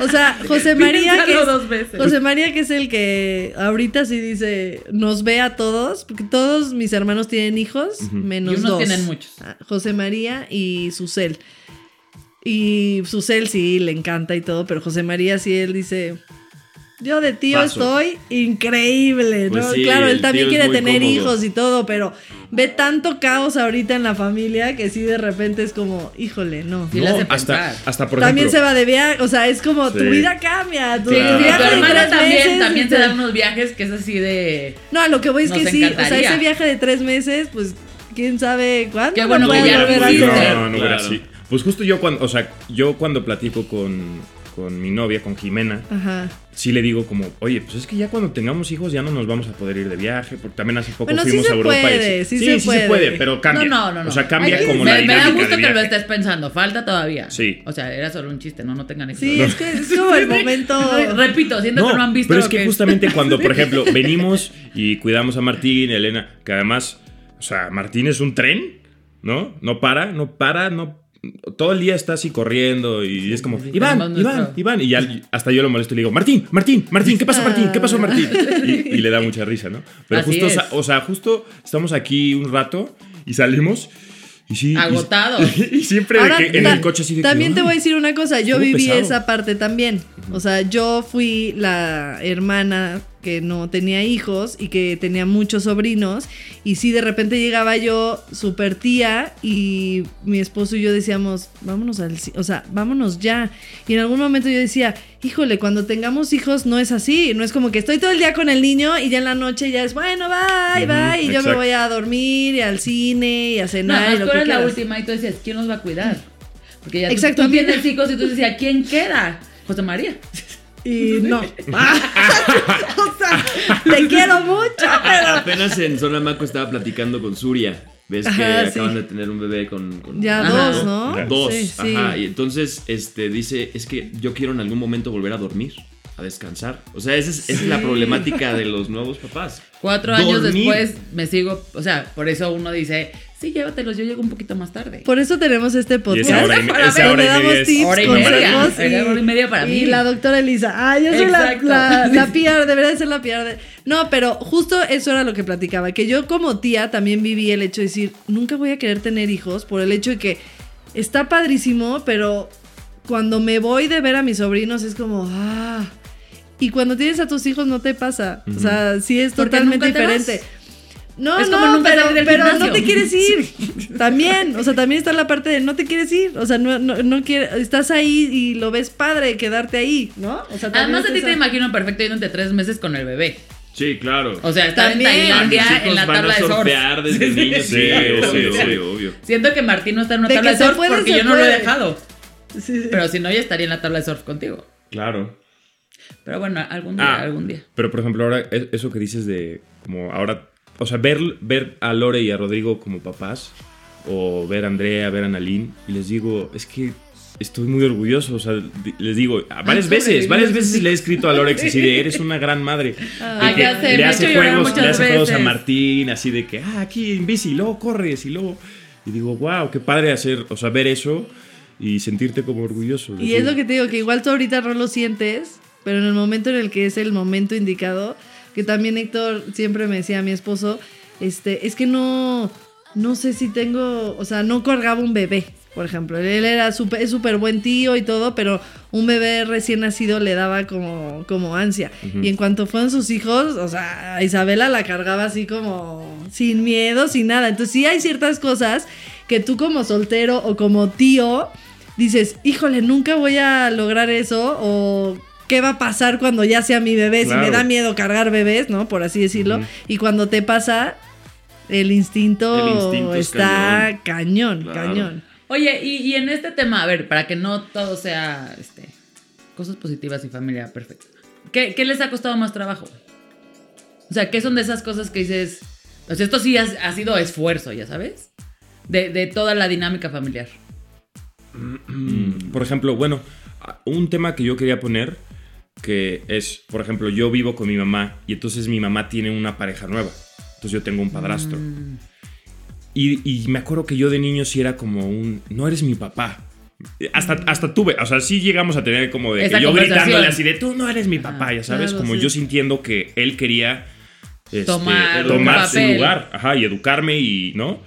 O sea, José María, que es, dos veces. José María, que es el que ahorita sí dice, nos ve a todos, porque todos mis hermanos tienen hijos, menos Y unos dos. tienen muchos. Ah, José María y Susel. Y Susel sí le encanta y todo, pero José María sí, él dice, yo de tío Paso. estoy increíble, ¿no? Pues sí, claro, él también quiere tener cómodo. hijos y todo, pero ve tanto caos ahorita en la familia que sí de repente es como, híjole, no. Hace hasta, hasta por También se ejemplo. va de viaje, o sea, es como tu Sí. vida cambia. Tu Sí, Claro. viaje tu hermana también, meses, también se este- da unos viajes que es así de. No, a lo que voy es que sí, o sea, encantaría. ese viaje de tres meses, pues quién sabe cuándo. Qué bueno que pueda ya lo volver. No, no hubiera Claro. así. Pues justo yo cuando, o sea, yo cuando platico con, con mi novia, con Jimena, Ajá. sí le digo como, oye, pues es que ya cuando tengamos hijos ya no nos vamos a poder ir de viaje, porque también hace poco Bueno, sí fuimos se a Europa. y puede, así. sí se puede. pero cambia. No, no, no, no. O sea, cambia Ay, como me, la me da dinámica gusto que lo estés pensando. Falta todavía. Sí. O sea, era solo un chiste, no, no tengan éxito. Sí, es que es como el momento. Re- Repito, siento que no han visto pero es que, justamente cuando, por ejemplo, venimos y cuidamos a Martín, Elena, que además, o sea, Martín es un tren, ¿no? No para, no para, no. Todo el día está así corriendo y es como, Iván, Iván, Iván. Y ya hasta yo lo molesto y le digo, Martín, Martín, Martín, ¿qué pasó, Martín? ¿Qué pasó, Martín? Y, y le da mucha risa, ¿no? Pero Así justo, es. o sea, justo estamos aquí un rato y salimos y sí. y- Agotados. Y, siempre de Ahora, que en el coche así de que, También te voy a decir una cosa, yo viví pesado. esa parte también. O sea, yo fui la hermana que no tenía hijos y que tenía muchos sobrinos. Y sí, de repente llegaba yo súper tía y mi esposo y yo decíamos, vámonos al... O sea, vámonos ya. Y en algún momento yo decía, híjole, cuando tengamos hijos no es así. No es como que estoy todo el día con el niño y ya en la noche ya es, bueno, bye, bye. Y yo me voy a dormir y al cine y a No, cenar. y tú lo que la última y tú decías, ¿quién nos va a cuidar? Porque ya tú- Exacto, tú ¿quién? tienes hijos y tú decías, ¿quién queda? José María. Y no. o sea, te quiero mucho, pero. Apenas en Zona Maco estaba platicando con Suria. Ves que Ajá, sí. acaban de tener un bebé con. con- Ya Ajá. dos, ¿no? Dos. Sí, sí. Ajá. Y entonces este, dice: Es que yo quiero en algún momento volver a dormir, a descansar. O sea, esa es, esa es la problemática de los nuevos papás. Cuatro años después me sigo, o sea, por eso uno dice, sí, llévatelos, yo llego un poquito más tarde. Por eso tenemos este Y podcast. esa hora y, me- Para esa ver, hora y media damos es tips, Hora y para media. mí. hora y media para y mí. la doctora Elisa. Ah, yo soy la, la, la PR, debería de ser la PR. de- No, pero justo eso era lo que platicaba. Que yo como tía también viví el hecho de decir, nunca voy a querer tener hijos por el hecho de que está padrísimo, pero cuando me voy de ver a mis sobrinos es como, ah. Y cuando tienes a tus hijos no te pasa. O sea, sí es totalmente diferente. No, Es no, nunca pero, pero no te quieres ir. También, o sea, también está la parte de no te quieres ir. O sea, no, no, no quiere- estás ahí y lo ves padre quedarte ahí, ¿no? O sea, también Además, a ti te imagino perfecto yéndote tres meses con el bebé. Sí, claro. O sea, estar También. en Tailandia la van tabla a de surf. surfear desde niños. Sí, Sí, sí, obvio, sí. obvio, obvio. Siento que Martín no está en una De tabla de surf puede, porque yo no lo he dejado. Sí, sí. Pero si no, ya estaría en la tabla de surf contigo. Claro. Pero bueno, algún día, Ah, algún día. Pero por ejemplo, ahora es- eso que dices de como ahora, o sea, ver, ver a Lore y a Rodrigo como papás, o ver a Andrea, ver a Nalín, y les digo, es que estoy muy orgulloso, o sea, les digo, varias Ay, veces, varias veces le he escrito a Lorex así de, eres una gran madre. Ay, que ya sé, le ha hace juegos, le hace juegos a. Martín, así de que, ah, aquí en bici, y luego corres, y luego... Y digo, wow, qué padre hacer, o sea, ver eso y sentirte como orgulloso. Y es lo que te digo, que igual tú ahorita no lo sientes, pero en el momento en el que es el momento indicado, que también Héctor siempre me decía a mi esposo, este, es que no, no sé si tengo, o sea, no cargaba un bebé, por ejemplo. Él era súper, es súper buen tío y todo, pero un bebé recién nacido le daba como, como ansia. Y en cuanto fueron sus hijos, o sea, a Isabela la cargaba así como sin miedo, sin nada. Entonces sí hay ciertas cosas que tú como soltero o como tío dices, híjole, nunca voy a lograr eso o ¿qué va a pasar cuando ya sea mi bebé? Si me da miedo cargar bebés, ¿no? Por así decirlo. Y cuando te pasa, el instinto, El instinto es está cañón, Claro. cañón. Oye, y, y en este tema, a ver, para que no todo sea este, cosas positivas y familia perfecta. ¿Qué, qué les ha costado más trabajo? O sea, ¿qué son de esas cosas que dices? O sea, esto sí ha, ha sido esfuerzo, ya sabes. De, de toda la dinámica familiar. Mm, Por ejemplo, bueno, un tema que yo quería poner que es, por ejemplo, yo vivo con mi mamá y entonces mi mamá tiene una pareja nueva. Entonces yo tengo un padrastro. Mm. Y, y me acuerdo que yo de niño sí era como un, no eres mi papá. Hasta, hasta tuve, o sea, sí llegamos a tener como de que yo gritándole así de, tú no eres mi papá, ya sabes, claro, como sí. yo sintiendo que él quería este, Tomar tomar su lugar, ajá, y educarme y, ¿no?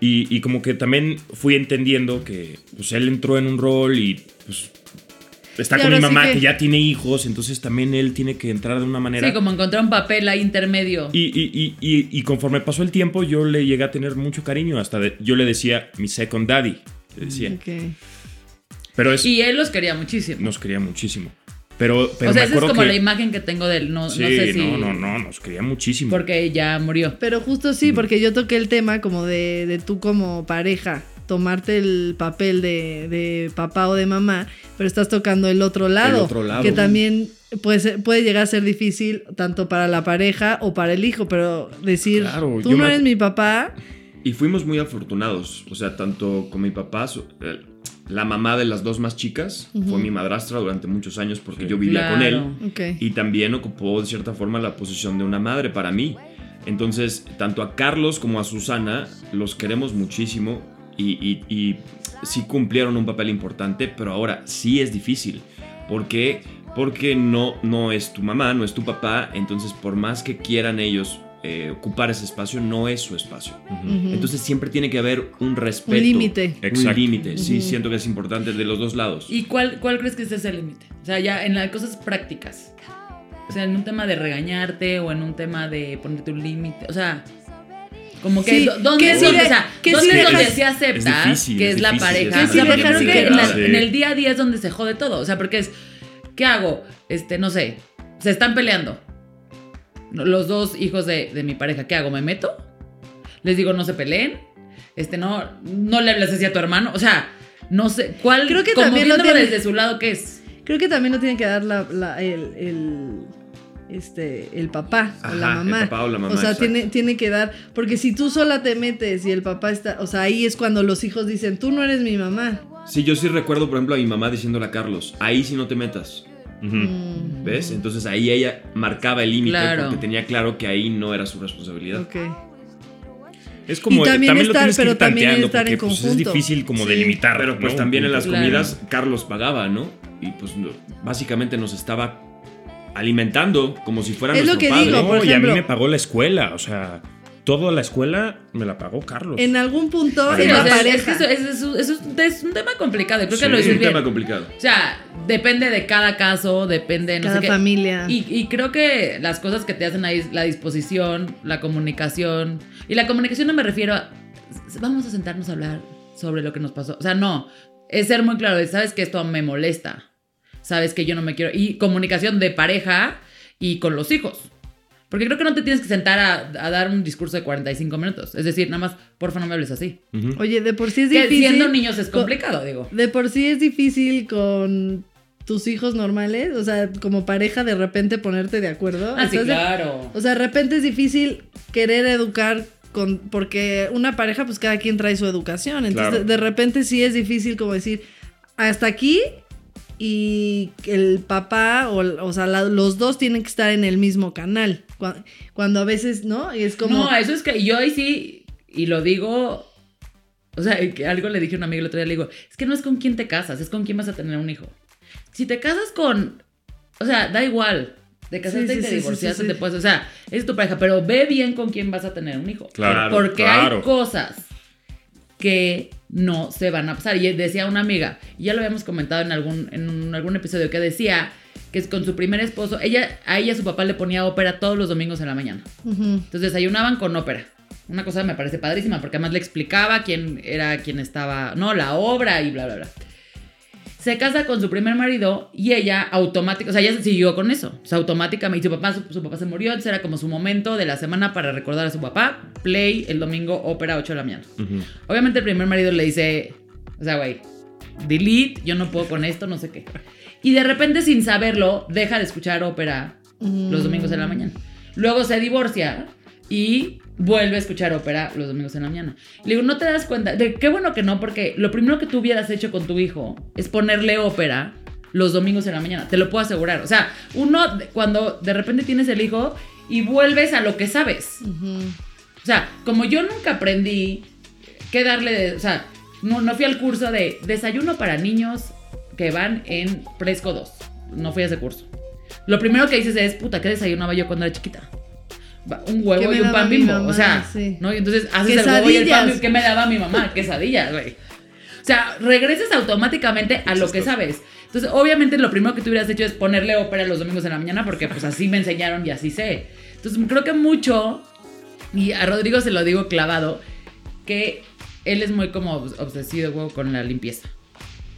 y, y como que también fui entendiendo que pues él entró en un rol y pues está Y con mi sí mamá que- que... ya tiene hijos, entonces también él tiene que entrar de una manera. Sí, como encontrar un papel ahí intermedio. Y, y- y- y- y conforme pasó el tiempo, yo le llegué a tener mucho cariño. Hasta de- yo le decía mi second daddy. Le decía. Ok. Pero es, Y él los quería muchísimo. nos quería muchísimo. Pero, pero o sea, me esa es como que. la imagen que tengo de él. No, sí, no sé si. no, no, no, nos quería muchísimo. Porque ya murió. Pero justo sí, porque yo toqué el tema como de, de tú como pareja, tomarte el papel de, de papá o de mamá, pero estás tocando el otro lado, otro lado. que también puede, ser- puede llegar a ser difícil tanto para la pareja o para el hijo, pero decir, Claro, tú no me- eres mi papá, Y fuimos muy afortunados, o sea, tanto con mi papá, la mamá de las dos más chicas fue mi madrastra durante muchos años porque yo vivía con él. Claro. ok. y también ocupó de cierta forma la posición de una madre para mí. Entonces, tanto a Carlos como a Susana los queremos muchísimo y, y- y sí cumplieron un papel importante, pero ahora sí es difícil. ¿Por qué? Porque no, no es tu mamá, no es tu papá, entonces por más que quieran ellos eh, ocupar ese espacio, no es su espacio. Entonces siempre tiene que haber un respeto. Un límite. Un límite, sí, siento que es importante de los dos lados. ¿Y cuál, cuál crees que es ese límite? O sea, ya en las cosas prácticas. O sea, en un tema de regañarte o en un tema de ponerte un límite. O sea, como que Sí, ¿dónde, que es donde, de- o sea, que ¿dónde si es donde se acepta Es difícil, que es es la difícil, pareja? O sea, porque creo que en, la- el día a día es donde se jode todo. O sea, porque es, ¿qué hago? Este, no sé, se están peleando. Los dos hijos de, de mi pareja, ¿qué hago? ¿Me meto? Les digo, no se peleen. Este, no, no le hables así a tu hermano. O sea, no sé, ¿cuál? Creo que como también lo viéndolo tiene- desde su lado, ¿qué es? Creo que también lo tiene que dar la, la- el, el- este, el papá o la Ajá, el mamá. papá o la mamá, O sea, exacto. tiene, tiene que dar, porque si tú sola te metes y el papá está, o sea, ahí es cuando los hijos dicen, tú no eres mi mamá. Sí, yo sí recuerdo, por ejemplo, a mi mamá diciéndole a Carlos, ahí sí no te metas. Mm, ¿Ves? Entonces ahí ella marcaba el límite Claro. porque tenía claro que ahí no era su responsabilidad. ok. Es como, Y también también, lo estar- tienes que ir pero también tanteando estar porque en pues, es conjunto. difícil como Sí. delimitar. Pero pues ¿no? también en las. Claro. comidas Carlos pagaba, ¿no? Y pues básicamente nos estaba alimentando como si fuera Es lo que padre. digo, No, por y a mí ejemplo- me pagó la escuela, o sea, toda la escuela me la pagó Carlos. En algún punto Sí, en Sí, la o sea, pareja. Es, que eso, es, es un- es un, es un tema complicado. que lo Es un bien. tema complicado. O sea, depende de cada caso, depende de no cada sé qué. familia. Y, y creo que las cosas que te hacen ahí, la disposición, la comunicación. Y la comunicación no me refiero a. Vamos a sentarnos a hablar sobre lo que nos pasó. O sea, no. Es ser muy claro. Sabes que esto me molesta. Sabes que yo no me quiero. Y comunicación de pareja y con los hijos. Porque creo que no te tienes que sentar a, a dar un discurso de 45 minutos. Es decir, nada más, porfa, no me hables así. Oye, de por sí es Que difícil. siendo niños es co- complicado, digo. De por sí es difícil con tus hijos normales, o sea, como pareja de repente ponerte de acuerdo. Ah, sí, ¿Estás de- claro. O sea, de repente es difícil querer educar con porque una pareja pues cada quien trae su educación, entonces Claro. de, de repente sí es difícil como decir hasta aquí y el papá o, o sea, la- los dos tienen que estar en el mismo canal. Cua- Cuando, a veces, ¿no? Y es como No, eso es que yo ahí sí, y lo digo, o sea, que algo le dije a un amigo el otro día, le digo, es que no es con quién te casas, es con quién vas a tener un hijo. Si te casas con, o sea, da igual, te casaste Sí, y te sí, divorciaste, sí, sí. te puedes, o sea, es tu pareja, pero ve bien con quién vas a tener un hijo. Claro, Porque claro. hay cosas que no se van a pasar. Y decía una amiga, y ya lo habíamos comentado en algún, en algún episodio, que decía que es con su primer esposo, ella, a ella su papá le ponía ópera todos los domingos en la mañana. Entonces desayunaban con ópera. Una cosa me parece padrísima porque además le explicaba quién era quien estaba, no, la obra y bla, bla, bla. Se casa con su primer marido y ella automáticamente, o sea, ella se siguió con eso. O sea, automáticamente, su papá, su, su papá se murió, entonces era como su momento de la semana para recordar a su papá. Play el domingo, ópera 8 de la mañana. Obviamente el primer marido le dice, o sea, güey, delete, yo no puedo con esto, no sé qué. Y de repente sin saberlo, deja de escuchar ópera los domingos en la mañana. Luego se divorcia y vuelve a escuchar ópera los domingos en la mañana. Le digo, no te das cuenta, de qué bueno que no, porque lo primero que tú hubieras hecho con tu hijo es ponerle ópera los domingos en la mañana, te lo puedo asegurar. O sea, uno cuando de repente tienes el hijo y vuelves a lo que sabes. O sea, como yo nunca aprendí qué darle, de- o sea, no, no fui al curso de desayuno para niños que van en Fresco 2. No fui a ese curso. Lo primero que dices es, puta, ¿qué desayunaba yo cuando era chiquita? Un ¿Qué huevo y un pan bimbo. mamá? o sea, Sí. ¿no? Y entonces haces el huevo y el pan. ¿Qué me daba mi mamá? Quesadillas, güey. O sea, regresas automáticamente a lo que sabes. Entonces, obviamente, lo primero que tú hubieras hecho es ponerle ópera los domingos en la mañana, porque pues así me enseñaron y así sé. Entonces, creo que mucho, y a Rodrigo se lo digo clavado, que él es muy como obsesivo güey, con la limpieza.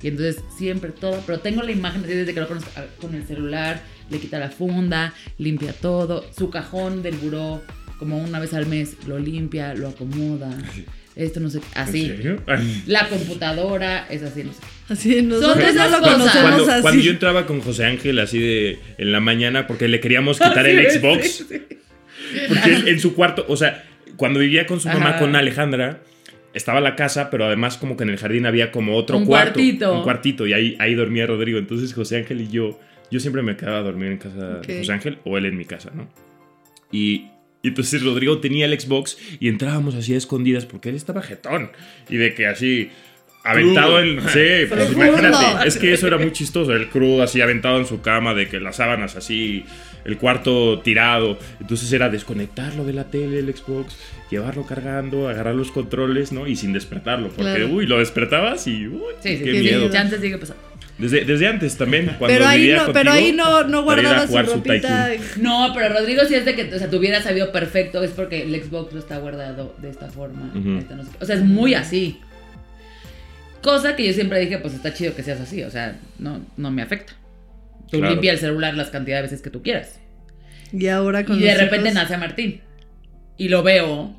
Y entonces siempre todo, pero tengo la imagen así desde que lo conozco con el celular, le quita la funda, limpia todo, su cajón del buró, como una vez al mes, lo limpia, lo acomoda, esto no sé, ¿En así. La computadora es así, no sé. Así nosotros de no esas lo cosas. conocemos Cuando, así. cuando yo entraba con José Ángel así de en la mañana porque le queríamos quitar Así el Xbox. sí. Porque él en su cuarto, o sea, cuando vivía con su mamá, con Alejandra, estaba la casa, pero además como que en el jardín había como otro Un cuarto. cuartito. Un cuartito, y ahí, ahí dormía Rodrigo. Entonces José Ángel y yo, yo siempre me quedaba a dormir en casa de José Ángel o él en mi casa, ¿no? Y, y entonces Rodrigo tenía el Xbox y entrábamos así a escondidas porque él estaba jetón. Y de que así... Aventado Crudo. en. Sí, pues imagínate. Es que eso era muy chistoso. El crudo así aventado en su cama, de que las sábanas así, el cuarto tirado. Entonces era desconectarlo de la tele, el Xbox, llevarlo cargando, agarrar los controles, ¿no? Y sin despertarlo. Porque, Claro. uy, lo despertabas y. Uy, Sí, sí, qué sí, miedo. sí, chances sigue pasando. Desde, desde antes también. Cuando pero ahí vivía no, contigo, pero ahí no, no a guardaba su ropita. No, pero Rodrigo sí es de que, o sea, te hubiera sabido perfecto, es porque el Xbox lo está guardado de esta forma. Ujú. esta no sé qué. O sea, es muy así. Cosa que yo siempre dije, pues está chido que seas así, o sea, no, no me afecta. Tú Claro. limpia el celular las cantidades de veces que tú quieras. Y ahora con Y de repente hijos- nace Martín. Y lo veo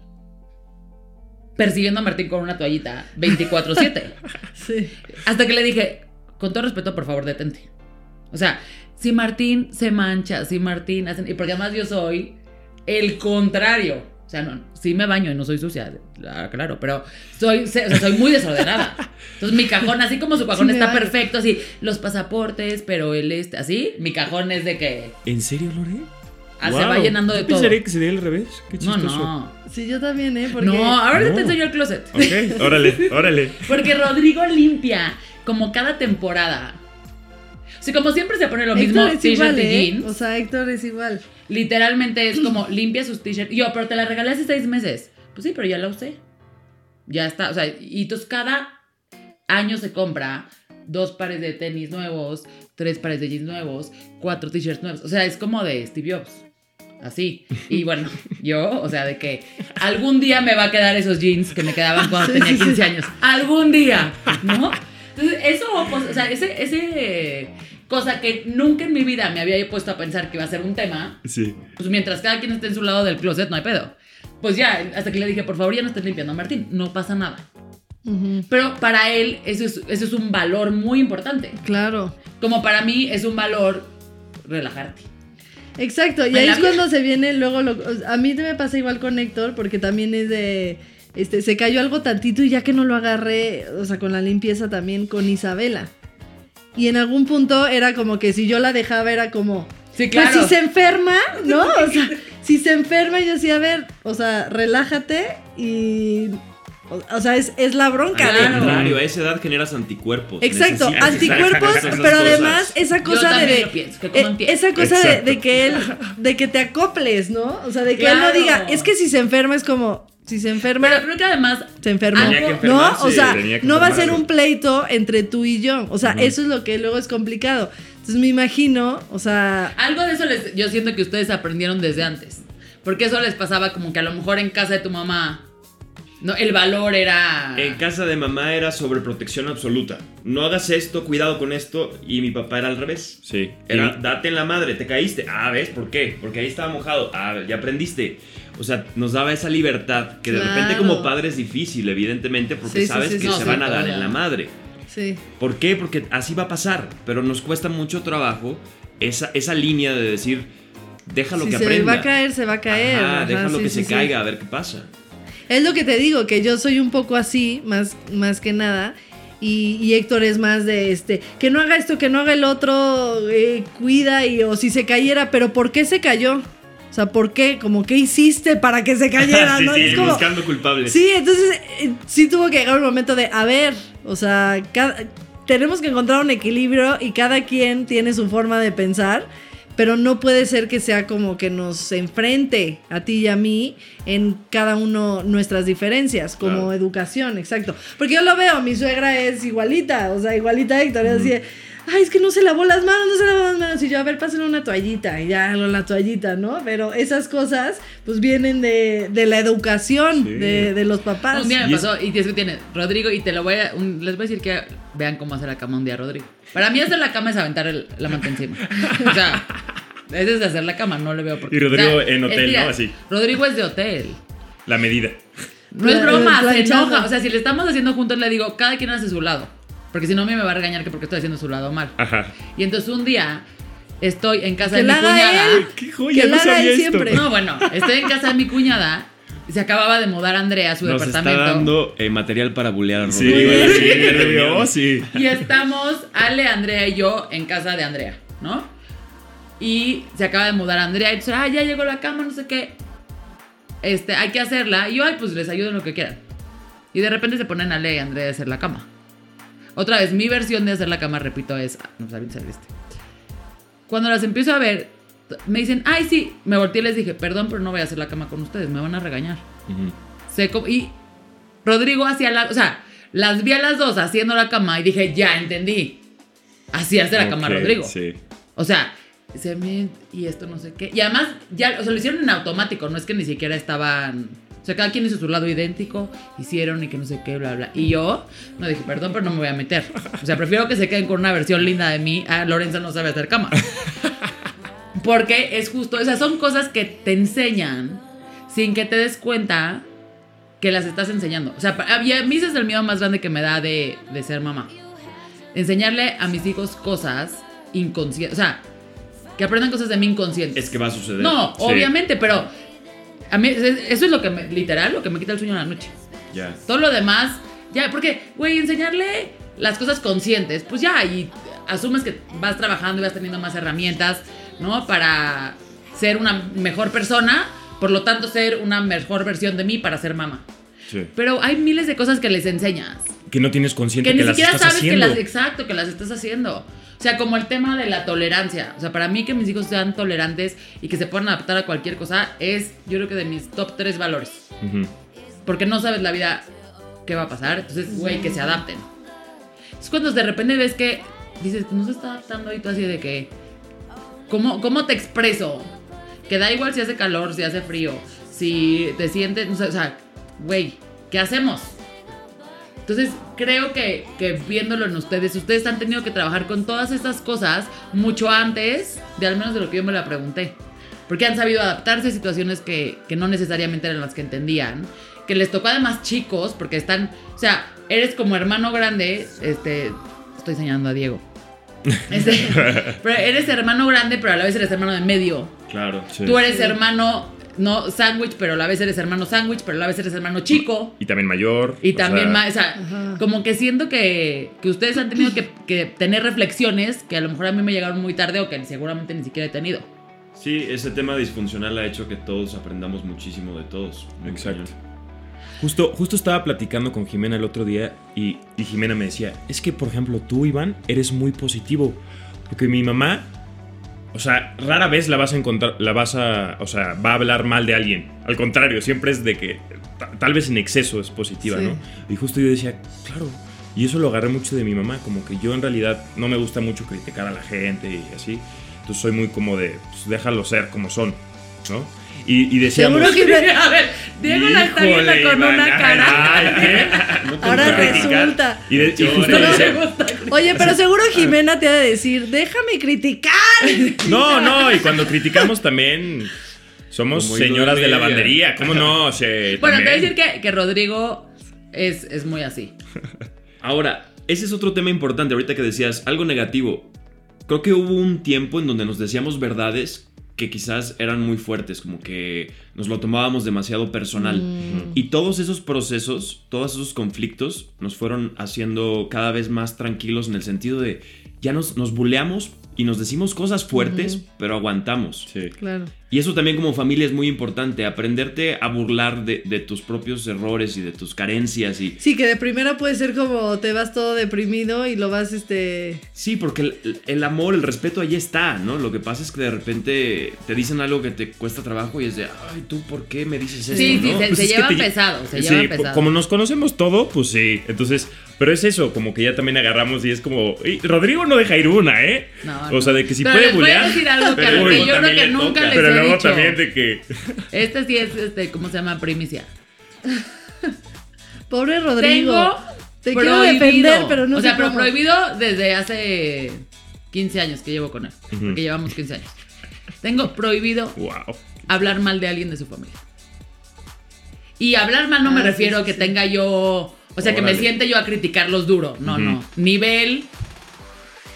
persiguiendo a Martín con una toallita 24-7. Sí. Hasta que le dije, con todo respeto, por favor, detente. O sea, si Martín se mancha, si Martín hace... Y porque además yo soy el contrario. O sea, no, sí me baño y no soy sucia, ah, claro, pero soy, se- o sea, soy muy desordenada. Entonces mi cajón, así como su cajón Sí está baño. perfecto, así, los pasaportes, pero el este, así, mi cajón es de que ¿En serio, Lore? ah, se Wow. va llenando de Yo todo. pensaría que sería al revés. Qué No, no. Sí, yo también, ¿eh? Porque No, ahora No. te enseño el closet. Ok, órale, órale. Porque Rodrigo limpia como cada temporada. O sea, como siempre se pone lo mismo, t-shirt y ¿eh? jeans. O sea, Héctor es igual. Literalmente es como limpia sus t-shirts. Yo, pero te la regalé hace seis meses. Pues sí, pero ya la usé. Ya está. O sea, y entonces cada año se compra dos pares de tenis nuevos, tres pares de jeans nuevos, cuatro t-shirts nuevos. O sea, es como de Steve Jobs. Así. Y bueno, yo, o sea, de que algún día me va a quedar esos jeans que me quedaban cuando tenía sí, sí. 15 años. Algún día, ¿no? Entonces, eso, pues, o sea, ese, ese cosa que nunca en mi vida me había puesto a pensar que iba a ser un tema, Sí. pues mientras cada quien esté en su lado del closet, no hay pedo. Pues ya, hasta que le dije, por favor, ya no estés limpiando, Martín, no pasa nada. Pero para él eso es, eso es un valor muy importante. Claro. Como para mí es un valor relajarte. Exacto, y ahí es cuando se viene luego lo, a mí me pasa igual con Héctor porque también es de este se cayó algo tantito y ya que no lo agarré, o sea, con la limpieza también con Isabela. Y en algún punto era como que si yo la dejaba era como Sí, pues claro. si se enferma, ¿no? O sea, si se enferma yo decía, a ver, o sea, relájate y o, sea, es, es la bronca. Al Claro. contrario, a esa edad generas anticuerpos. Exacto, Necesitas anticuerpos, pero cosas. además esa cosa de, también de- lo pienso, que eh, esa cosa de, que él, de que te acoples, ¿no? O sea, de que él no diga, es que si se enferma es como, si se enferma, Pero creo que además se enferma. Que ¿No? O sea, no va a ser un pleito entre tú y yo. O sea, eso es lo que luego es complicado. Entonces me imagino, o sea, algo de eso les, yo siento que ustedes aprendieron desde antes. Porque eso les pasaba como que a lo mejor en casa de tu mamá No, el valor era. En casa de mamá era sobreprotección absoluta. No hagas esto, cuidado con esto. Y mi papá era al revés. Sí. Era, date en la madre, te caíste. Ah, ¿ves? ¿Por qué? Porque ahí estaba mojado. Ah, ya aprendiste. O sea, nos daba esa libertad que de repente Claro. como padre es difícil, evidentemente, porque Sí, sabes sí, que sí, No, se van a dar en la madre. Sí. ¿Por qué? Porque así va a pasar. Pero nos cuesta mucho trabajo esa, esa línea de decir, déjalo que se aprenda. va a caer, se va a caer. Ajá, Ajá, déjalo que se caiga, a ver qué pasa. Es lo que te digo, que yo soy un poco así, más, más que nada. Y, y Héctor es más de este, que no haga esto, que no haga el otro, eh, cuida y o si se cayera, pero ¿por qué se cayó? O sea, ¿por qué? Como, ¿qué hiciste para que se cayera? sí, ¿no? sí, es como- buscando culpables. Sí, entonces eh, sí tuvo que llegar un momento de, a ver, o sea, cada- tenemos que encontrar un equilibrio y cada quien tiene su forma de pensar, pero no puede ser que sea como que nos enfrente a ti y a mí en cada uno nuestras diferencias, como Claro. educación, exacto. Porque yo lo veo, mi suegra es igualita, o sea, igualita a Héctor, es así de, ay, es que no se lavó las manos, no se lavó las manos. Y yo, a ver, pásenle una toallita. Y ya, la toallita, ¿no? Pero esas cosas, pues vienen de, de la educación Sí. de, de los papás. Un día Y me pasó, y es que tiene Rodrigo, y te lo voy a. un- les voy a decir que vean cómo hacer la cama un día, Rodrigo. Para mí, hacer la cama es aventar el- la manta encima. O sea, ese es de hacer la cama, no le veo por qué. Y Rodrigo O sea, en hotel, ¿no? Así. Rodrigo es de hotel. La medida. No es broma, se enoja. O sea, si le estamos haciendo juntos, le digo, cada quien hace su lado. Porque si no, a mí me va a regañar que porque estoy haciendo su lado mal. Ajá. Y entonces un día estoy en casa Que de mi haga cuñada. él. ¡Qué joya! Que no la haga sabía él esto. siempre. No, bueno, estoy en casa de mi cuñada. y Se acababa de mudar Andrea a su Nos está departamento. dando eh, material para bulear a Sí, Rodrigo. sí, sí. Y estamos Ale, Andrea y yo en casa de Andrea, ¿no? Y se acaba de mudar Andrea y dice, ah, ya llegó la cama, no sé qué. Este, hay que hacerla. Y yo, ay, pues les ayudo en lo que quieran. Y de repente se ponen Ale y Andrea a hacer la cama. Otra vez, mi versión de hacer la cama, repito, es. ah, No sabía este. Cuando las empiezo a ver, me dicen, ay, sí. Me volteé y les dije, perdón, pero no voy a hacer la cama con ustedes, me van a regañar. Y Rodrigo hacía la. O sea, las vi a las dos haciendo la cama y dije, ya entendí. Así hace la cama Rodrigo. Sí. O sea, se me. Y esto no sé qué. Y además, ya, o sea, lo hicieron en automático, no es que ni siquiera estaban. O sea, cada quien hizo su lado idéntico, hicieron y que no sé qué, bla, bla. Y yo, no dije, perdón, pero no me voy a meter. O sea, prefiero que se queden con una versión linda de mí. Ah, Lorenza no sabe hacer cama. Porque es justo, o sea, son cosas que te enseñan sin que te des cuenta que las estás enseñando. O sea, a mí a mí ese es el miedo más grande que me da de, de ser mamá. Enseñarle a mis hijos cosas inconscientes. O sea, que aprendan cosas de mí inconscientes. Es que va a suceder. No, Sí. obviamente, pero a mí es- eso es lo que me, literal, lo que me quita el sueño en la noche. Ya. Todo lo demás, ya, porque, güey, enseñarle las cosas conscientes, pues ya, y asumes que vas trabajando y vas teniendo más herramientas, ¿no? Para ser una mejor persona, por lo tanto, ser una mejor versión de mí para ser mamá. Sí. Pero hay miles de cosas que les enseñas. Que no tienes consciente Que que, ni las siquiera estás sabes que haciendo. las, exacto, que las estás haciendo. O sea, como el tema de la tolerancia. O sea, para mí que mis hijos sean tolerantes y que se puedan adaptar a cualquier cosa es, yo creo que de mis top tres valores. Ujú. Porque no sabes la vida qué va a pasar. Entonces, güey, que se adapten. Es cuando de repente ves que dices, no se está adaptando y tú así de que, ¿cómo, cómo te expreso? Que da igual si hace calor, si hace frío, si te sientes, o sea, güey, ¿qué hacemos? Entonces, creo que, que viéndolo en ustedes, ustedes han tenido que trabajar con todas estas cosas mucho antes de al menos de lo que yo me la pregunté. Porque han sabido adaptarse a situaciones que, que no necesariamente eran las que entendían. Que les tocó además chicos, porque están, o sea, eres como hermano grande, este, estoy señalando a Diego. Este, pero eres hermano grande, pero a la vez eres hermano de medio. Claro. Sí. Tú eres hermano, no sándwich, pero a la vez eres hermano sándwich, pero a la vez eres hermano chico. Y también mayor. Y o también sea, más, o sea, Ajá. como que siento que, que ustedes han tenido que, que tener reflexiones que a lo mejor a mí me llegaron muy tarde o que seguramente ni siquiera he tenido. Sí, ese tema disfuncional ha hecho que todos aprendamos muchísimo de todos. Exacto. cañón. Justo, justo estaba platicando con Jimena el otro día y, y Jimena me decía, es que por ejemplo tú, Iván, eres muy positivo. Porque mi mamá, o sea, rara vez la vas a encontrar, la vas a, o sea, va a hablar mal de alguien. Al contrario, siempre es de que ta- tal vez en exceso es positiva, Sí. ¿no? Y justo yo decía, claro. Y eso lo agarré mucho de mi mamá, como que yo en realidad no me gusta mucho criticar a la gente y así. Entonces soy muy como de, pues déjalo ser como son, ¿no? Y, y decíamos... Seguro que a ver, Diego la está viendo con una cara. ay, ¿qué? No te Ahora resulta. Y, de, y justo No, dice, Oye, pero seguro Jimena te ha de decir, déjame criticar. No, no, y cuando criticamos también somos Como señoras de lavandería. ¿Cómo no? O sea, Bueno, te voy a decir que, que Rodrigo es, es muy así. Ahora, ese es otro tema importante. Ahorita que decías algo negativo. Creo que hubo un tiempo en donde nos decíamos verdades que quizás eran muy fuertes, como que nos lo tomábamos demasiado personal. Y todos esos procesos, todos esos conflictos nos fueron haciendo cada vez más tranquilos en el sentido de ya nos, nos buleamos y nos decimos cosas fuertes, pero aguantamos. Sí. Claro. Y eso también como familia es muy importante, aprenderte a burlar de, de tus propios errores y de tus carencias y... Sí, que de primera puede ser como te vas todo deprimido y lo vas, este... Sí, porque el, el amor, el respeto ahí está, ¿no? Lo que pasa es que de repente te dicen algo que te cuesta trabajo y es de, ay, ¿tú por qué me dices esto? Sí, sí, no? se, Pues se es que llevan te- pesado, se Sí, llevan pesado. como nos conocemos todo, pues sí. Entonces, pero es eso, como que ya también agarramos y es como, "Ey, Rodrigo no deja ir una, ¿eh? No, o no. sea, de que si Pero puede que, pero yo creo que le nunca toca. Luego dicho. también de que. Este sí es, este, ¿cómo se llama? Primicia. Pobre Rodrigo. Tengo Te quiero prohibido. defender, pero no O sé sea, pero cómo. prohibido desde hace 15 años que llevo con él. Porque llevamos 15 años. Tengo prohibido Wow. hablar mal de alguien de su familia. Y hablar mal no me Ah, sí, refiero sí, a que sí. tenga yo. O sea, que me siente yo a criticarlos duro. No, no. Nivel.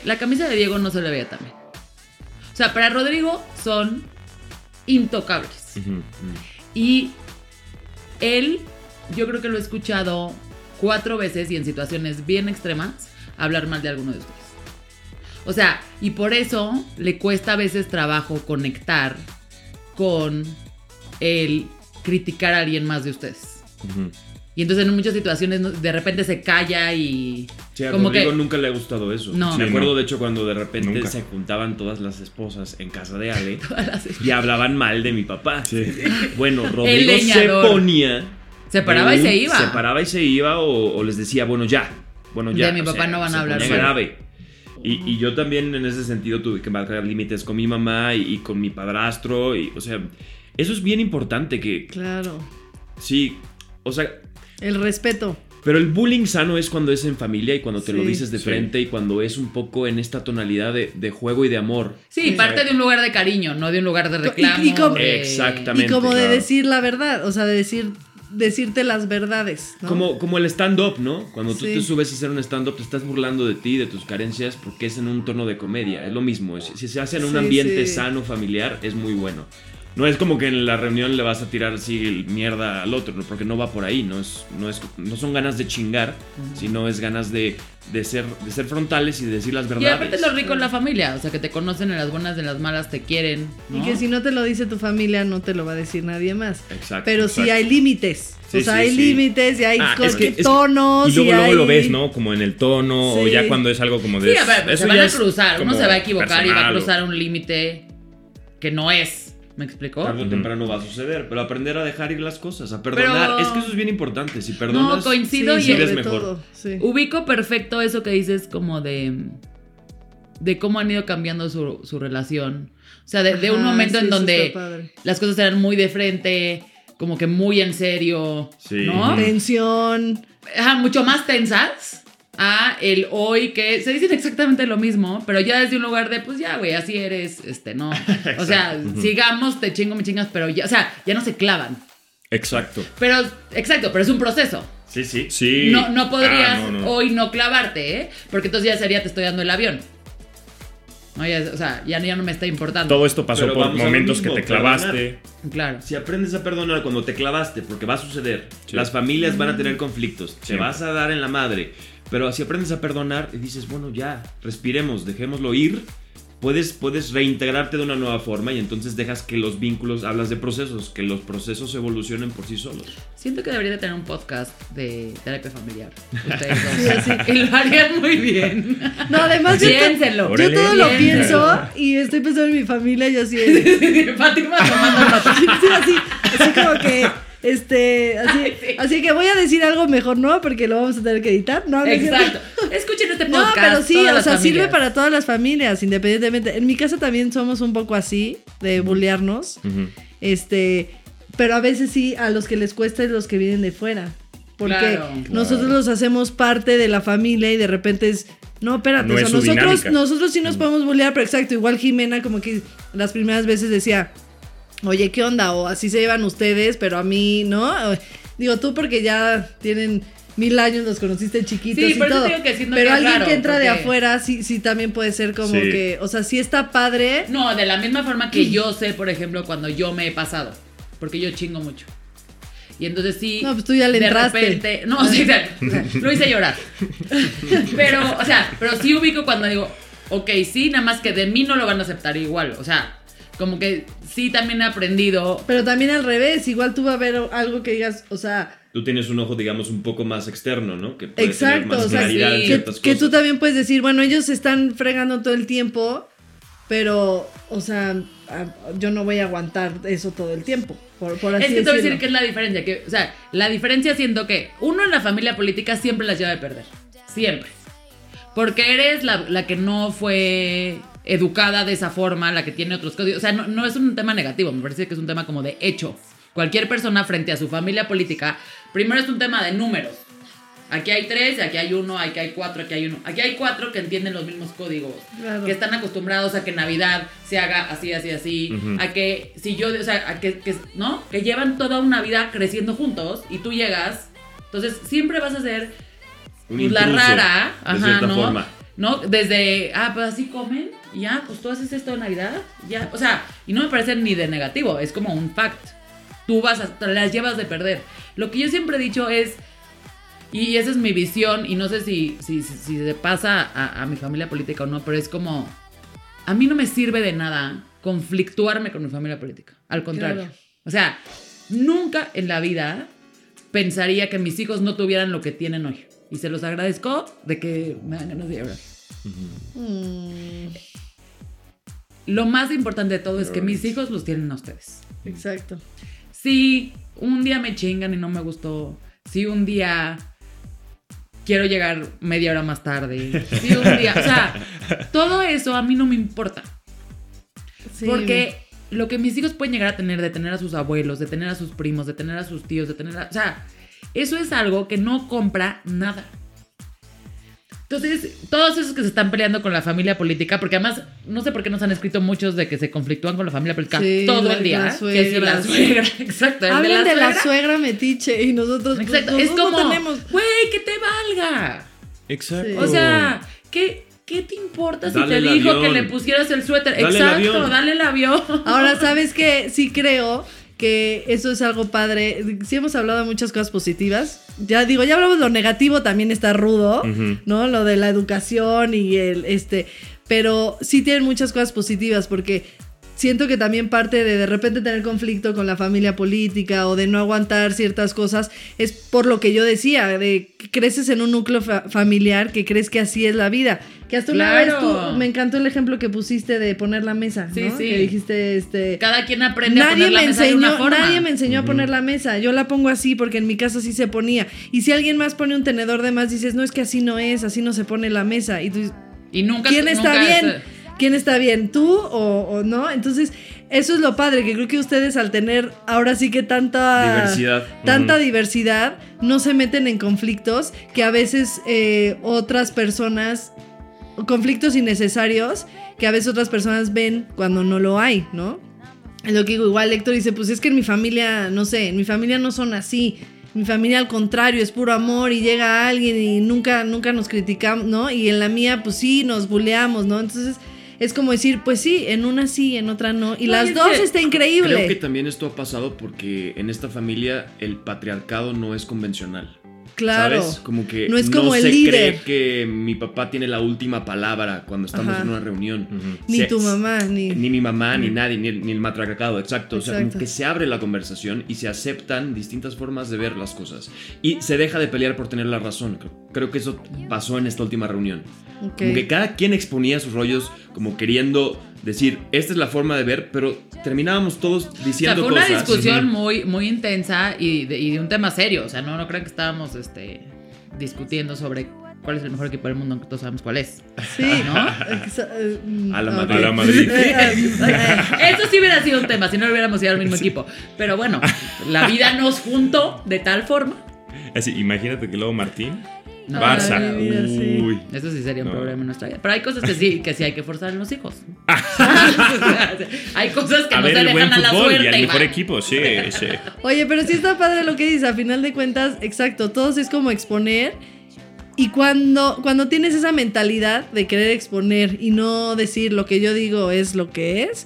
La camisa de Diego no se le veía tan bien. O sea, para Rodrigo son intocables. Y él, yo creo que lo he escuchado cuatro veces y en situaciones bien extremas hablar mal de alguno de ustedes. O sea, y por eso le cuesta a veces trabajo conectar con el criticar a alguien más de ustedes. Ujú. Y entonces en muchas situaciones de repente se calla y Sí, a como Rodrigo que nunca le ha gustado eso. No. Me acuerdo, no. de hecho, cuando de repente Nunca. se juntaban todas las esposas en casa de Ale todas las- y hablaban mal de mi papá. Sí. Bueno, Rodrigo se ponía... se paraba y se iba. Se paraba y se iba o, o les decía, bueno, ya. Bueno, ya. De mi papá no van a hablar grave. Y, y yo también en ese sentido tuve que marcar límites con mi mamá y, y con mi padrastro. Y, o sea, eso es bien importante que, Claro. sí, o sea, El respeto. pero el bullying sano es cuando es en familia y cuando te lo dices de Sí. frente y cuando es un poco en esta tonalidad de, de juego y de amor. Sí, parte de un lugar de cariño, no de un lugar de reclamo. y como- de- Exactamente. Y como de decir la verdad, o sea, de decir, decirte las verdades. ¿no? Como, como el stand-up, ¿no? Cuando tú Sí. te subes a hacer un stand-up, te estás burlando de ti, de tus carencias, porque es en un tono de comedia. Es lo mismo. Si, si se hace en un Sí, ambiente sí. sano, familiar, es muy bueno. No es como que en la reunión le vas a tirar así mierda al otro, ¿no? porque no va por ahí. No, es, no, es, no son ganas de chingar, sino es ganas de, de, ser, de ser frontales y de decir las Y verdades. aparte es lo rico en la familia, o sea, que te conocen en las buenas, en las malas, te quieren. Y ¿no? que si no te lo dice tu familia, no te lo va a decir nadie más. Exacto. Pero sí exacto. hay límites. Sí, o sea, sí, hay sí. límites y hay Ah, es que- tonos. Y luego, luego hay- lo ves, ¿no? Como en el tono, o Sí. ya cuando es algo como de. Sí, a ver, eso se van a cruzar, uno se va a equivocar y va a cruzar un límite que no es. ¿Me explicó? Tarde o temprano va a suceder, pero aprender a dejar ir las cosas, a perdonar. Pero- Es que eso es bien importante. Si perdonas, No, coincido Sí, y sobre mejor. todo, sí. Ubico perfecto eso que dices como de de cómo han ido cambiando su, su relación. O sea, de, de un momento sí, en donde las cosas eran muy de frente, como que muy en serio, Sí. ¿no? Tensión. Ajá, mucho más tensas a el hoy que se dicen exactamente lo mismo, pero ya desde un lugar de, pues ya, güey, así eres, este, ¿no? O sea, sigamos, te chingo, me chingas, pero ya, o sea, ya no se clavan. Exacto. Pero, exacto, pero es un proceso. Sí, sí. Sí. No, no podrías Ah, no, no. hoy no clavarte, ¿eh? Porque entonces ya sería te estoy dando el avión. No, ya, o sea, ya, ya no me está importando. Todo esto pasó Pero por momentos mismo, que te perdonar. clavaste. Claro. Si aprendes a perdonar cuando te clavaste, porque va a suceder, Sí. las familias van a tener conflictos, te Siempre. vas a dar en la madre, pero si aprendes a perdonar y dices, bueno, ya, respiremos, dejémoslo ir, puedes, puedes reintegrarte de una nueva forma y entonces dejas que los vínculos, hablas de procesos, que los procesos evolucionen por sí solos. Siento que debería de tener un podcast de terapia familiar. Ustedes dos. Sí. Y lo harían muy bien. No, además yo, Piénsenlo. yo todo lo pienso y estoy pensando en mi familia y así es. Fátima tomando nota. Sí, así, así como que, este, así, Ay, sí. así que voy a decir algo mejor, ¿no? Porque lo vamos a tener que editar, ¿no? ¿No? Exacto. Escuchen este No, podcast. pero sí, o sea, sirve para todas las familias, independientemente. En mi casa también somos un poco así, de bullearnos. Este, pero a veces sí, a los que les cuesta es los que vienen de fuera. Porque Claro. nosotros los hacemos parte de la familia y de repente es. No, espérate, No o sea, es nosotros, dinámica. nosotros sí nos podemos bullear, pero exacto, igual Jimena como que las primeras veces decía, oye, ¿qué onda? O así se llevan ustedes, pero a mí, ¿no? Digo, tú porque ya tienen mil años, los conociste chiquitos Sí, y por eso todo. te digo que siento pero que es alguien raro, que entra de afuera sí, sí también puede ser como Sí. que, o sea, sí está padre. No, de la misma forma que yo sé, por ejemplo, cuando yo me he pasado. Porque yo chingo mucho. Y entonces sí. No, pues tú ya le de entraste. repente. No, sí, o sea, lo hice llorar. Pero, o sea, pero sí ubico cuando digo, ok, sí, nada más que de mí no lo van a aceptar igual. O sea, como que sí también he aprendido. Pero también al revés, igual tú va a ver algo que digas, o sea, Tú tienes un ojo, digamos, un poco más externo, ¿no? Que puede tener exacto, más o sea, claridad en sí. que, ciertas que tú cosas. también puedes decir, bueno, ellos se están fregando todo el tiempo, pero, o sea, a- yo no voy a aguantar eso todo el tiempo, por, por así es que te voy a decir que es la diferencia. Que, o sea, la diferencia siento que uno en la familia política siempre las lleva de perder. Siempre. Porque eres la, la que no fue educada de esa forma, la que tiene otros códigos. O sea, no, no es un tema negativo, me parece que es un tema como de hecho. Cualquier persona frente a su familia política, primero es un tema de números. Aquí hay tres, aquí hay uno, aquí hay cuatro, aquí hay uno. Aquí hay cuatro que entienden los mismos códigos. Claro. Que están acostumbrados a que Navidad se haga así, así, así. Ujú. A que si yo, o sea, a que, que- ¿no? Que llevan toda una vida creciendo juntos y tú llegas. Entonces siempre vas a ser Un pues, la intruso, rara. de Ajá, cierta ¿no? forma. ¿No? Desde, ah, pues así comen. Y Ya, pues tú haces esto de Navidad. Ya, o sea, y no me parece ni de negativo, es como un fact. Tú vas a, te las llevas de perder. Lo que yo siempre he dicho es, y esa es mi visión, y no sé si, si, si, si se pasa a, a mi familia política o no, pero es como, a mí no me sirve de nada conflictuarme con mi familia política. Al contrario. Claro. O sea, nunca en la vida pensaría que mis hijos no tuvieran lo que tienen hoy. Y se los agradezco de que me dan ganas de llorar. Mm, Lo más importante de todo es que mis hijos los tienen a ustedes. exacto. Si un día me chingan y no me gustó, si un día quiero llegar media hora más tarde, si un día, o sea, todo eso a mí no me importa. Sí. Porque lo que mis hijos pueden llegar a tener, de tener a sus abuelos, de tener a sus primos, de tener a sus tíos, de tener a... O sea, eso es algo que no compra nada. Entonces, todos esos que se están peleando con la familia política, porque además, no sé por qué nos han escrito muchos de que se conflictúan con la familia política Sí, todo el día. las que si la suegra, exacto. Hablan de la, suegra. suegra metiche y nosotros, pues, Exacto, es nosotros como, no tenemos. güey, que te valga. Exacto. Sí. O sea, ¿qué, qué te importa si Dale te dijo avión. que le pusieras el suéter? Dale Exacto, dale el avión. Ahora, ¿sabes qué? Sí creo que eso es algo padre. Sí hemos hablado de muchas cosas positivas. Ya digo, ya hablamos de lo negativo, también está rudo. ¿no? Lo de la educación y el, este, pero sí tienen muchas cosas positivas porque siento que también parte de de repente tener conflicto con la familia política o de no aguantar ciertas cosas es por lo que yo decía, de que creces en un núcleo fa- familiar que crees que así es la vida. Que hasta una vez tú, me encantó el ejemplo que pusiste de poner la mesa, Sí, ¿no? sí. Que dijiste, este... Cada quien aprende a Nadie poner la me mesa de una enseñó, forma. nadie me enseñó a poner la mesa. Yo la pongo así porque en mi casa sí se ponía. Y si alguien más pone un tenedor de más, dices, no es que así no es, así no se pone la mesa. Y tú dices, Y nunca ¿quién está nunca bien? es- ¿Quién está bien? ¿Tú o, o no? Entonces, eso es lo padre, que creo que ustedes al tener ahora sí que tanta Diversidad. tanta diversidad, no se meten en conflictos que a veces eh, otras personas, conflictos innecesarios que a veces otras personas ven cuando no lo hay, ¿no? Es lo que digo, igual Héctor dice, pues es que en mi familia, no sé, en mi familia no son así. Mi familia al contrario, es puro amor y llega alguien y nunca, nunca nos criticamos, ¿no? Y en la mía, pues sí, nos buleamos, ¿no? Entonces es como decir, pues sí, en una sí, en otra no. Y No, las dos está increíble. Creo que también esto ha pasado porque en esta familia el patriarcado no es convencional. Claro. ¿Sabes? Como que No es como el se líder. cree que mi papá tiene la última palabra cuando estamos Ajá. en una reunión. Ni Se- tu mamá, ni... Ni mi mamá, ni nadie, ni, el- ni el matriarcado, exacto. O sea, Exacto. como que se abre la conversación y se aceptan distintas formas de ver las cosas. Y se deja de pelear por tener la razón. Creo, que eso pasó en esta última reunión. Ok. Como que cada quien exponía sus rollos como queriendo decir, esta es la forma de ver, pero terminábamos todos O sea, diciendo fue una cosas. discusión muy, muy intensa y de, y de un tema serio. O sea, no, no creo que estábamos este, discutiendo sobre cuál es el mejor equipo del mundo, aunque todos sabemos cuál es. Sí, ¿No? Eh, A la. Madrid. A la Madrid. Eso sí hubiera sido un tema, si no hubiéramos ido al mismo equipo. Pero bueno, la vida nos juntó de tal forma. Así, imagínate que luego Martín. No, Barça. Sí. Uy. Eso sí sería un No. problema en nuestra vida. Pero hay cosas que sí, que sí hay que forzar en los hijos. hay cosas que A no ver se el buen dejan a la fútbol suerte. y al mejor equipo, sí, sí. Oye, pero sí está padre lo que dices. A final de cuentas, exacto, todos es como exponer. Y cuando, cuando tienes esa mentalidad de querer exponer y no decir lo que yo digo es lo que es,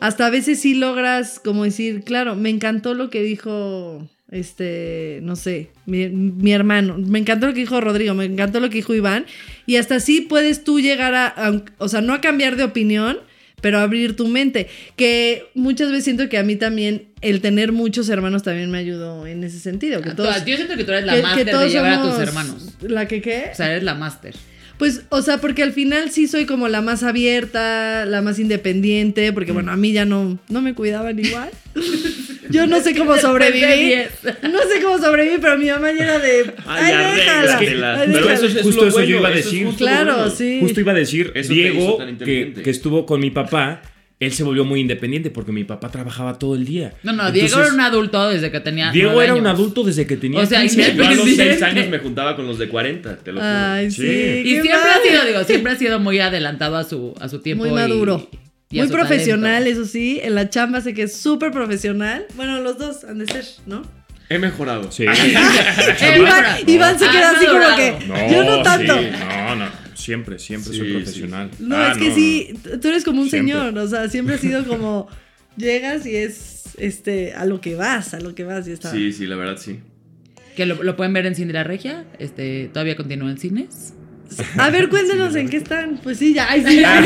hasta a veces sí logras como decir, claro, me encantó lo que dijo, este, no sé, mi, mi hermano, me encantó lo que dijo Rodrigo, me encantó lo que dijo Iván, y hasta así puedes tú llegar a, a- o sea, no a cambiar de opinión, pero abrir tu mente, que muchas veces siento que a mí también el tener muchos hermanos también me ayudó en ese sentido, que todos... Yo siento que tú eres la máster de llevar a tus hermanos. ¿La que qué? O sea, eres la máster. Pues, o sea, porque al final sí soy como la más abierta, la más independiente, porque bueno, a mí ya no, no me cuidaban igual. Yo no sé cómo sobrevivir. No sé cómo sobrevivir, pero mi mamá ya era de. Ay, Ay, déjala. Pero déjala". eso es Justo lo eso yo iba a eso es decir. Claro, bueno. sí. Justo iba a decir, Eso Diego, que, que estuvo con mi papá, él se volvió muy independiente porque mi papá trabajaba todo el día. No, no, Entonces, Diego era un adulto desde que tenía. Diego era un años. adulto desde que tenía O sea, 15 y años. Yo a los Presidente. 6 años me juntaba con los de 40, te lo juro. Ay, sí. Y siempre ha sido, digo, siempre ha sido muy adelantado a su, a su tiempo. Muy maduro. y Muy profesional, talento. eso sí. En la chamba sé que es súper profesional. Bueno, los dos han de ser, ¿no? He mejorado. Sí. Iván, se Ah, queda así como que. No, yo no tanto. sí, no, no. Siempre, siempre soy Sí, profesional. No, Ah, es que no, sí, tú eres como un Siempre. señor, o sea, siempre has sido como llegas y es este a lo que vas, a lo que vas y está. Sí, sí, la verdad sí. Que lo, lo pueden ver en Cine La Regia. Este, todavía continúa en cines. A ver, cuéntanos en qué están. Pues sí, ya, ay, sí, ya,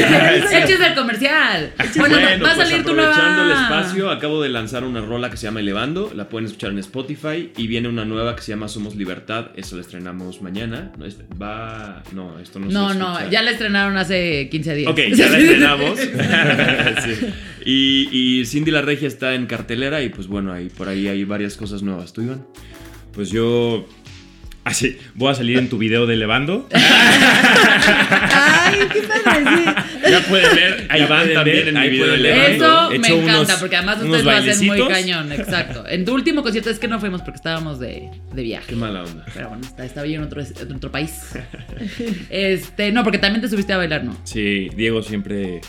Eches el comercial. Bueno, Bueno, va a pues salir tu aprovechando nueva. el espacio, acabo de lanzar una rola que se llama Elevando, la pueden escuchar en Spotify y viene una nueva que se llama Somos Libertad, eso la estrenamos mañana. No, este- va, no, esto no, No, se no, ya la estrenaron hace 15 días. Ok, ya la estrenamos. Sí. y, y Cindy la Regia está en cartelera y pues bueno, ahí por ahí hay varias cosas nuevas. ¿Tú, Iván? Pues yo. Así, voy a salir en tu video de Levando. Ay, qué padre, sí. Ya pueden ver a Ya Iván pueden también en mi ahí video de. Levando. Eso He me encanta, unos- porque además ustedes lo hacen muy cañón, exacto. En tu último concierto es que no fuimos porque estábamos de, de viaje. Qué mala onda. Pero bueno, está- estaba yo en otro, en otro país. Este, no, porque también te subiste a bailar, ¿no? Sí, Diego siempre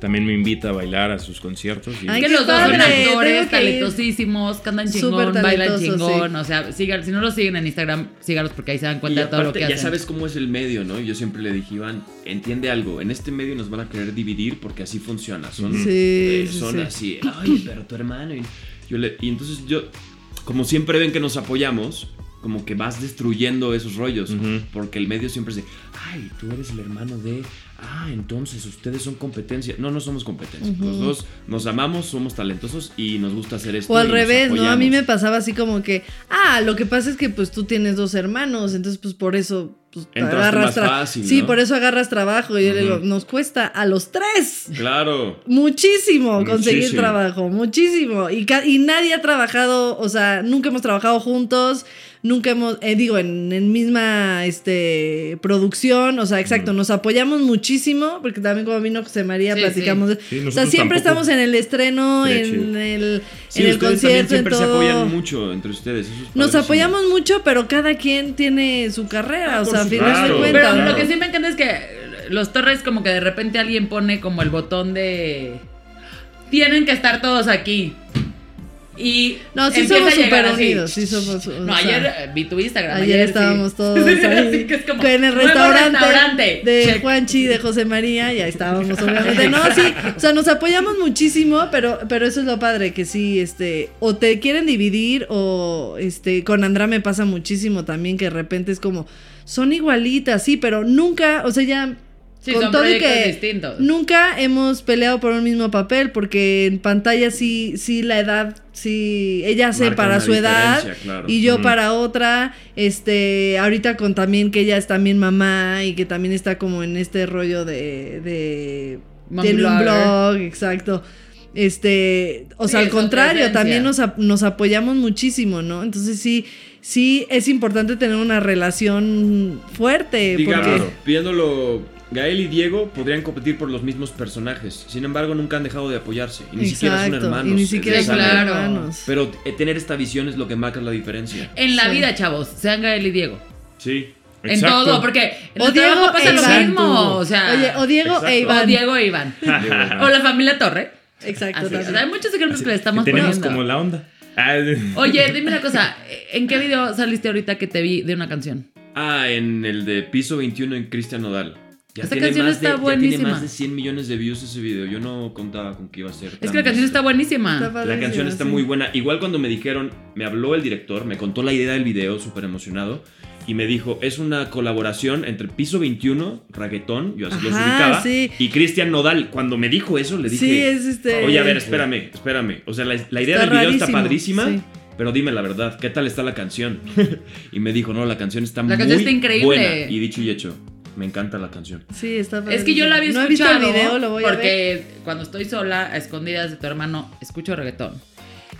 también me invita a bailar a sus conciertos. y- Ay, que los dos son actores talentosísimos, cantan chingón, bailan chingón. sí. O sea, sigan, si no los siguen en Instagram, sígalos porque ahí se dan Y cuenta de todo lo que ya hacen. sabes cómo es el medio, ¿no? Yo siempre le dije, Iván, entiende algo, en este medio nos van a querer dividir porque así funciona. Son, Sí, eh, son sí. así, ay, pero tu hermano. Y, yo le- y entonces yo, como siempre ven que nos apoyamos, como que vas destruyendo esos rollos. Porque el medio siempre es de, ay, tú eres el hermano de, ah, entonces ustedes son competencia. No, no somos competencia. Los dos nos amamos, somos talentosos y nos gusta hacer esto. O al revés, ¿no? A mí me pasaba así como que, ah, lo que pasa es que pues tú tienes dos hermanos, entonces pues por eso pues, agarras más fácil, Sí, ¿no? por eso agarras trabajo. Y yo le digo, nos cuesta a los tres Claro. muchísimo conseguir Muchísimo. trabajo, muchísimo. Y, y nadie ha trabajado, o sea, nunca hemos trabajado juntos, nunca hemos, eh, digo, en, en misma este, producción, o sea, exacto, nos apoyamos muchísimo, porque también como vino José María, Sí, platicamos. de- Sí, o sea, siempre estamos en el estreno, en el, Sí, en el concierto, en siempre se apoyan mucho entre ustedes. eso es Nos apoyamos mucho, pero cada quien tiene su carrera, Ah, o sea, a final de supuesto. cuentas. Lo que sí me encanta es que los Torres como que de repente alguien pone como el botón de tienen que estar todos aquí. Y No, sí somos súper unidos, sí somos. No, ayer eh, vi tu Instagram. Ayer, estábamos todos Sí, ahí, así que es como, en el "Nuevo restaurante, restaurante". de. Juanchi, de José María, y ahí estábamos, obviamente. No, sí, o sea, nos apoyamos muchísimo, pero, pero eso es lo padre, que sí, este, o te quieren dividir, o este, con Andra me pasa muchísimo también, que de repente es como, son igualitas, sí, pero nunca, o sea, ya. Sí, con son todo y proyectos que distintos. Nunca hemos peleado por un mismo papel, porque en pantalla sí, sí la edad, sí, ella hace Marca para una su edad claro. y yo para otra, este, ahorita con también que ella es también mamá y que también está como en este rollo de, de tiene un blog, exacto. Este, o Sí, sea, al contrario, también nos, nos apoyamos muchísimo, ¿no? Entonces sí, sí es importante tener una relación fuerte. Digamos, porque, viéndolo, Gael y Diego podrían competir por los mismos personajes. Sin embargo, nunca han dejado de apoyarse. Y ni siquiera son hermanos. Y ni siquiera son claro. hermanos. Pero eh, tener esta visión es lo que marca la diferencia. En la Sí. vida, chavos, sean Gael y Diego. Sí. En exacto. todo, porque en O el Diego trabajo pasa e lo Iván. mismo. O sea, Oye, o Diego Exacto. e o Iván. Diego e Iván. o la familia Torre. Exacto. Así. O hay muchos ejemplos que le estamos Que tenemos poniendo. como la onda. Ah, Oye, dime una cosa. ¿En qué video saliste ahorita que te vi de una canción? Ah, en el de Piso 21 en Cristian Nodal. Ya Esta tiene canción más está de, ya buenísima. tiene más de 100 millones de views ese video. Yo no contaba con que iba a ser. Es que la canción está buenísima. Está La canción está sí. muy buena. Igual cuando me dijeron, me habló el director, me contó la idea del video, súper emocionado. Y me dijo, es una colaboración entre Piso 21, Reggaetón, yo así los Ajá, ubicaba, sí. y Cristian Nodal. Cuando me dijo eso, le dije, Sí, es este. oye, a ver, espérame, espérame. O sea, la, la idea Está del video está rarísimo, padrísima, sí. pero dime la verdad, ¿qué tal está la canción? y me dijo, no, la canción está La muy canción está increíble. buena. Y dicho y hecho, me encanta la canción. Sí, está Es que yo la había No he visto escuchado el video, lo voy a ver. porque cuando estoy sola, a escondidas de tu hermano, escucho reggaetón.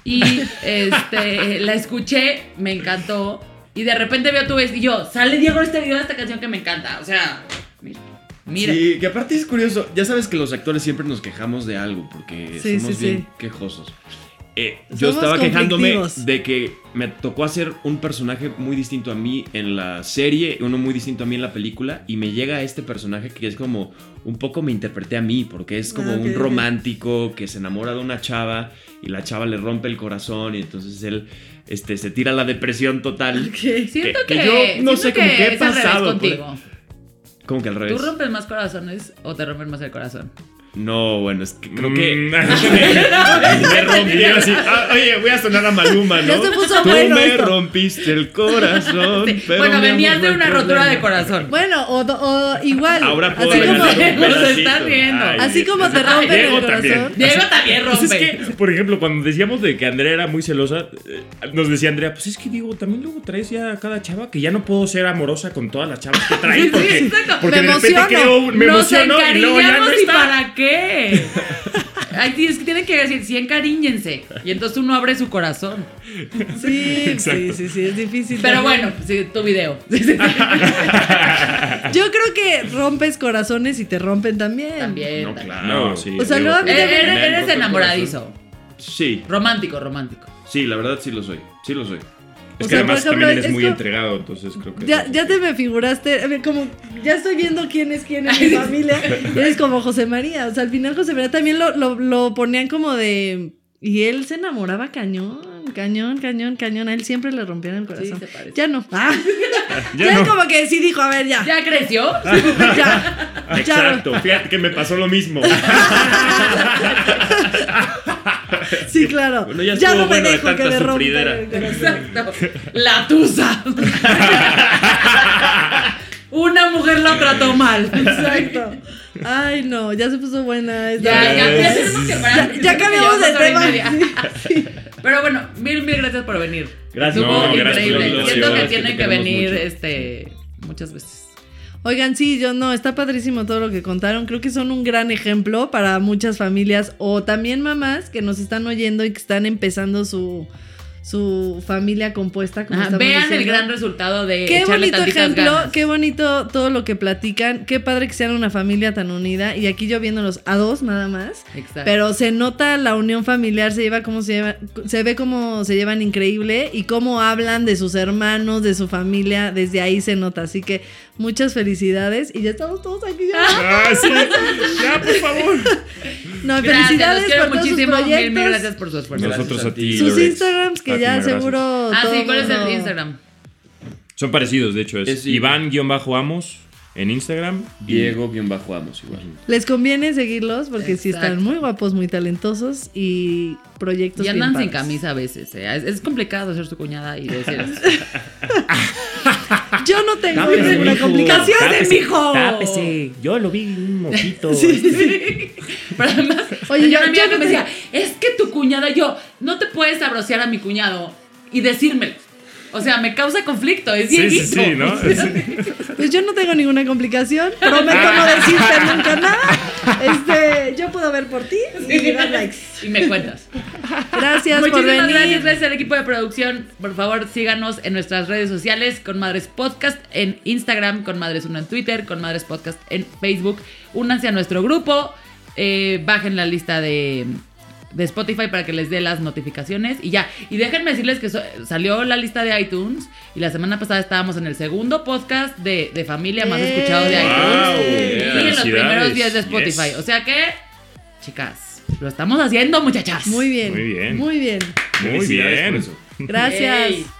Y este, la escuché, me encantó. Y de repente veo tu vez y yo, sale Diego en este video de esta canción que me encanta. O sea, mira. mira. Sí, que aparte es curioso. Ya sabes que los actores siempre nos quejamos de algo porque Sí, somos sí, bien sí. quejosos. Eh, yo estaba quejándome de que me tocó hacer un personaje muy distinto a mí en la serie, uno muy distinto a mí en la película, y me llega este personaje que es como un poco me interpreté a mí, porque es como Ah, un romántico que se enamora de una chava y la chava le rompe el corazón y entonces él este, se tira a la depresión total. Siento que- que, que yo no sé cómo que he es al revés pasado por- contigo. Como que al ¿Tú revés. rompes más corazones o te rompes más el corazón? No, bueno, es que creo que Mm. me rompí así. ah, oye, voy a sonar a Maluma, ¿no? Ya se puso Tú bueno me esto. rompiste el corazón. Sí. pero Bueno, venías de una el rotura problema. de corazón. Bueno, o, o igual. Ahora puedo así como, pedacito. están riendo. Ay, así como te rompen el Diego también. corazón. Diego también Pues rompe. es que, por ejemplo, cuando decíamos de que Andrea era muy celosa, eh, nos decía Andrea, pues es que Diego, también luego traes ya a cada chava que ya no puedo ser amorosa con todas las chavas que trae porque, exacto. porque Me de repente emociono. creo, me Nos emociono y luego ya no encariñamos y está. para qué. Ay, sí, es que tienen que decir, sí, encariñense. Y entonces uno abre su corazón. Sí, sí, Exacto. sí, sí, es difícil. Pero también. bueno, sí, tu video. Yo creo que rompes corazones y te rompen también. También. No, también. claro, sí. O sea, mí que- Eres, enamoradizo. sí, Romántico, romántico. sí, la verdad sí lo soy, sí lo soy. Es O que sea, además ejemplo, también eres es muy como- entregado, entonces creo que... Ya, ya te me figuraste, a ver, como ya estoy viendo quién es quién en mi familia. Eres como José María. O sea, al final José María también lo, lo, lo ponían como de. Y él se enamoraba cañón, cañón, cañón, cañón. A él siempre le rompían el corazón. ya no. Ah, Ya ya no. como que sí dijo, a ver, ya. ¿Ya creció? Ya. ya. Exacto, fíjate que me pasó lo mismo. Sí, claro. Bueno, ya ya no me de dejo que me. Exacto. La tusa. Una mujer la trató mal. Exacto. Ay, no, ya se puso buena esta. Ya, ya, ya Ya, tenemos que parar. Ya, ya cambiamos de tema. Sí, sí. Pero bueno, mil, mil gracias por venir. Gracias. Estuvo No, gracias increíble. Siento que es que venir mucho. este muchas veces. Oigan, sí, yo no, está padrísimo todo lo que contaron. Creo que son un gran ejemplo para muchas familias o también mamás que nos están oyendo y que están empezando su, su familia compuesta. Como Ajá, vean el gran resultado de Qué bonito ejemplo, ganas. qué bonito todo lo que platican. Qué padre que sean una familia tan unida. Y aquí yo viéndolos a dos nada más. Exacto. Pero se nota la unión familiar, se lleva como se lleva, se ve cómo se llevan increíble y cómo hablan de sus hermanos, de su familia, desde ahí se nota. Así que muchas felicidades y ya estamos todos aquí. ya. Ah, sí. Ya, por favor. No, Gracias, felicidades por todos sus muchísimo. Mil, mil gracias por su esfuerzo. Nosotros a ti. sus. Instagrams que ya seguro. Ah, sí, ¿cuál es el Instagram? Son parecidos, de hecho. Es, Es- Iván-Amos en Instagram. Diego-Amos igual. Les conviene seguirlos porque sí están muy guapos, muy talentosos y proyectos Y andan bien sin padres. camisa a veces. ¿eh? Es, es complicado ser su cuñada y decir. Yo no tengo Tápese, ninguna complicación, Tápese, mijo. Tápese. Yo lo vi un moquito. Pero además, Oye, yo- una amiga yo que no me te- decía, es que tu cuñada, yo, no te puedes abrociar a mi cuñado y decírmelo. O sea, me causa conflicto, es Sí, sí, sí, ¿no? Pues yo no tengo ninguna complicación. Prometo no decirte nunca nada. Este, yo puedo ver por ti y dar likes. Y me cuentas. Gracias por Muchísimas venir. gracias, gracias al equipo de producción. Por favor, síganos en nuestras redes sociales con Madres Podcast en Instagram, con Madres Uno en Twitter, con Madres Podcast en Facebook. Únanse a nuestro grupo, eh, bajen la lista de, de Spotify para que les dé las notificaciones y ya. Y déjenme decirles que so- salió la lista de iTunes y la semana pasada estábamos en el segundo podcast de, de familia más ¡Eh! escuchado de iTunes. Wow, y en los primeros 10 de Spotify. Yes. O sea que, chicas, lo estamos haciendo, muchachas. Muy bien. Muy bien. Muy bien. Muy bien. eso. Gracias.